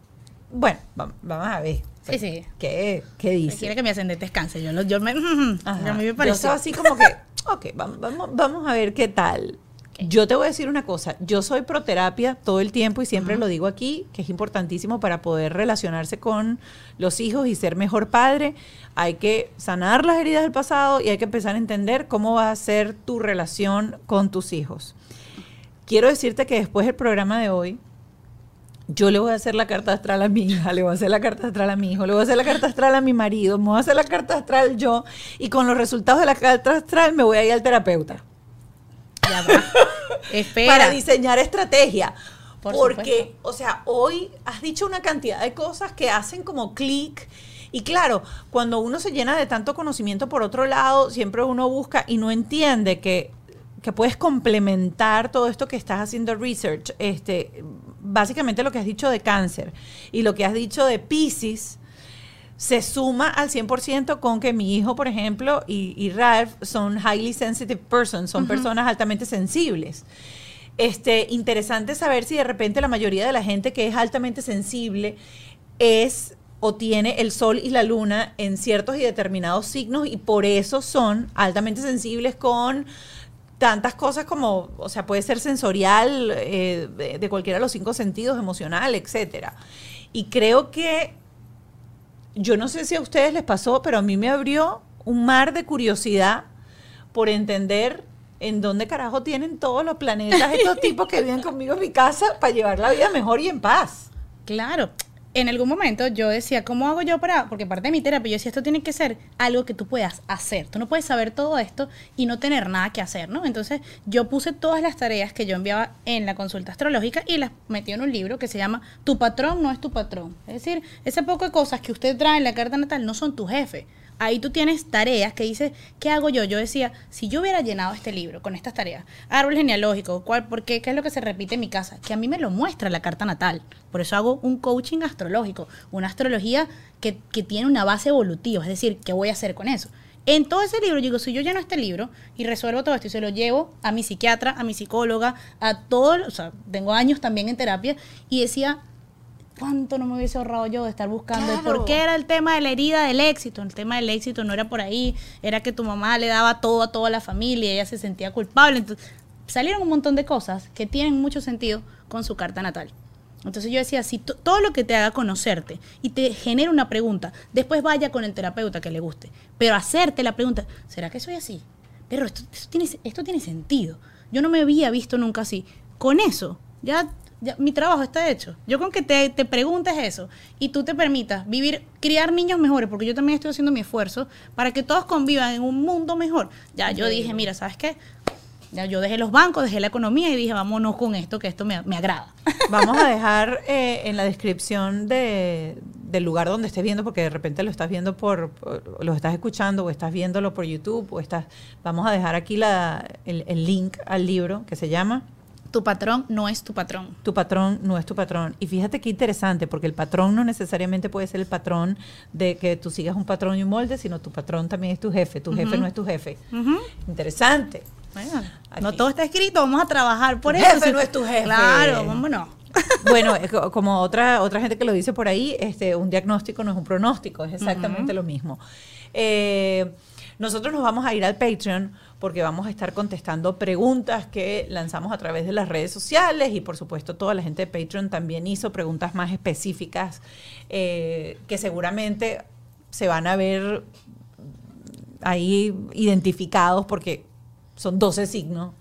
bueno, va- vamos a ver. Sí, sí. ¿Qué, qué Me dice? quiere que mi ascendente descanse. Yo, yo me... *laughs* Ajá. yo a mí me Yo pareció. así como que, *laughs* ok, vamos, vamos, vamos a ver qué tal. Yo te voy a decir una cosa, yo soy proterapia todo el tiempo y siempre lo digo aquí, que es importantísimo para poder relacionarse con los hijos y ser mejor padre. Hay que sanar las heridas del pasado y hay que empezar a entender cómo va a ser tu relación con tus hijos. Quiero decirte que después del programa de hoy, yo le voy a hacer la carta astral a mi hija, le voy a hacer la carta astral a mi hijo, le voy a hacer la carta astral a mi marido, me voy a hacer la carta astral yo y con los resultados de la carta astral me voy a ir al terapeuta Ya va. *laughs* Espera. para diseñar estrategia. Por porque, supuesto. o sea, hoy has dicho una cantidad de cosas que hacen como clic. Y claro, cuando uno se llena de tanto conocimiento por otro lado, siempre uno busca y no entiende que, que puedes complementar todo esto que estás haciendo research. Este, básicamente lo que has dicho de cáncer y lo que has dicho de Pisces se suma al 100% con que mi hijo, por ejemplo, y, y Ralph son highly sensitive persons, son personas altamente sensibles. Este, interesante saber si de repente la mayoría de la gente que es altamente sensible es o tiene el sol y la luna en ciertos y determinados signos y por eso son altamente sensibles con tantas cosas como, o sea, puede ser sensorial, eh, de, de cualquiera de los cinco sentidos, emocional, etcétera. Y creo que yo no sé si a ustedes les pasó, pero a mí me abrió un mar de curiosidad por entender en dónde carajo tienen todos los planetas estos *laughs* tipos que viven conmigo en mi casa para llevar la vida mejor y en paz. Claro. En algún momento yo decía, ¿cómo hago yo para...? Porque parte de mi terapia, yo decía, esto tiene que ser algo que tú puedas hacer. Tú no puedes saber todo esto y no tener nada que hacer, ¿no? Entonces yo puse todas las tareas que yo enviaba en la consulta astrológica y las metí en un libro que se llama Tu patrón no es tu patrón. Es decir, ese poco de cosas que usted trae en la carta natal no son tu jefe. Ahí tú tienes tareas que dices, ¿qué hago yo? Yo decía, si yo hubiera llenado este libro con estas tareas, árbol genealógico, ¿cuál, por qué, ¿qué es lo que se repite en mi casa? Que a mí me lo muestra la carta natal. Por eso hago un coaching astrológico, una astrología que, que tiene una base evolutiva, es decir, ¿qué voy a hacer con eso? En todo ese libro, yo digo, si yo lleno este libro y resuelvo todo esto y se lo llevo a mi psiquiatra, a mi psicóloga, a todo, o sea, tengo años también en terapia, y decía, ¿cuánto no me hubiese ahorrado yo de estar buscando? ¿Y ¿Por qué era el tema de la herida del éxito? El tema del éxito no era por ahí, era que tu mamá le daba todo a toda la familia, ella se sentía culpable. Entonces, salieron un montón de cosas que tienen mucho sentido con su carta natal. Entonces yo decía, si todo lo que te haga conocerte y te genera una pregunta, después vaya con el terapeuta que le guste, pero hacerte la pregunta, ¿será que soy así? Pero esto, tiene, esto tiene sentido. Yo no me había visto nunca así. Con eso, ya, mi trabajo está hecho. Yo con que te, te preguntes eso y tú te permitas vivir, criar niños mejores, porque yo también estoy haciendo mi esfuerzo para que todos convivan en un mundo mejor. Ya yo dije, mira, ¿sabes qué? Ya yo dejé los bancos, dejé la economía y dije, vámonos con esto, que esto me, me agrada. *laughs* Vamos a dejar eh, en la descripción de, del lugar donde estés viendo, porque de repente lo estás viendo por, lo estás escuchando o estás viéndolo por YouTube o estás, vamos a dejar aquí la, el, el link al libro que se llama tu patrón no es tu patrón. Tu patrón no es tu patrón. Y fíjate qué interesante, porque el patrón no necesariamente puede ser el patrón de que tú sigas un patrón y un molde, sino tu patrón también es tu jefe. Tu jefe no es tu jefe. Interesante. Bueno, no todo está escrito, vamos a trabajar por tu eso. Jefe no es tu jefe. Claro, vámonos. *laughs* Bueno, como otra, otra gente que lo dice por ahí, este, un diagnóstico no es un pronóstico, es exactamente lo mismo. Eh, nosotros nos vamos a ir al Patreon porque vamos a estar contestando preguntas que lanzamos a través de las redes sociales y por supuesto toda la gente de Patreon también hizo preguntas más específicas eh, que seguramente se van a ver ahí identificados porque son 12 signos.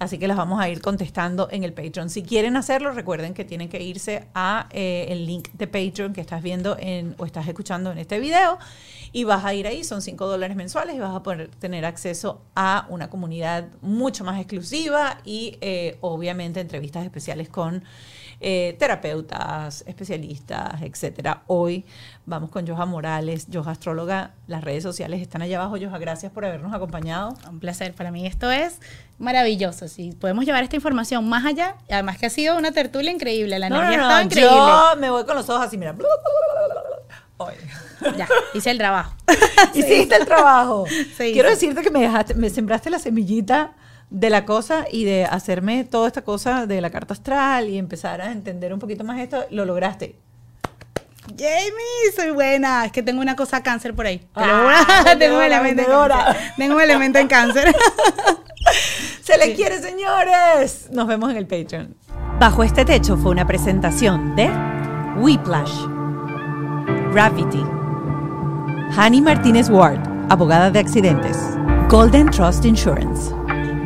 Así que las vamos a ir contestando en el Patreon. Si quieren hacerlo, recuerden que tienen que irse a eh, el link de Patreon que estás viendo en, o estás escuchando en este video y vas a ir ahí, son 5 dólares mensuales y vas a poder tener acceso a una comunidad mucho más exclusiva y eh, obviamente entrevistas especiales con eh, terapeutas, especialistas, etcétera. Hoy vamos con Joja Morales, Joja Astróloga. Las redes sociales están allá abajo. Joja, gracias por habernos acompañado. Un placer. Para mí esto es maravilloso. Si podemos llevar esta información más allá, además que ha sido una tertulia increíble. La energía no, no, increíble. Yo me voy con los ojos así, mira. Hoy. Ya, hice el trabajo. *laughs* Hiciste el trabajo. Quiero decirte que me dejaste, me sembraste la semillita de la cosa y de hacerme toda esta cosa de la carta astral y empezar a entender un poquito más esto, lo lograste. Jamie, soy buena. Es que tengo una cosa cáncer por ahí. Ah, *laughs* tengo, un elemento tengo un elemento en cáncer. *laughs* Se le quiere, señores. Nos vemos en el Patreon. Bajo este techo fue una presentación de Whiplash, Gravity, Hani Martínez Ward, abogada de accidentes, Golden Trust Insurance.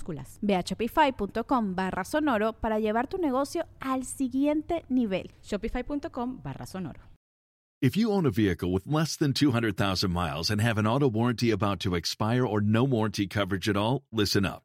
minúsculas Ve a shopify.com barra sonoro para llevar tu negocio al siguiente nivel. Shopify.com barra sonoro. If you own a vehicle with less than 200,000 miles and have an auto warranty about to expire or no warranty coverage at all, listen up.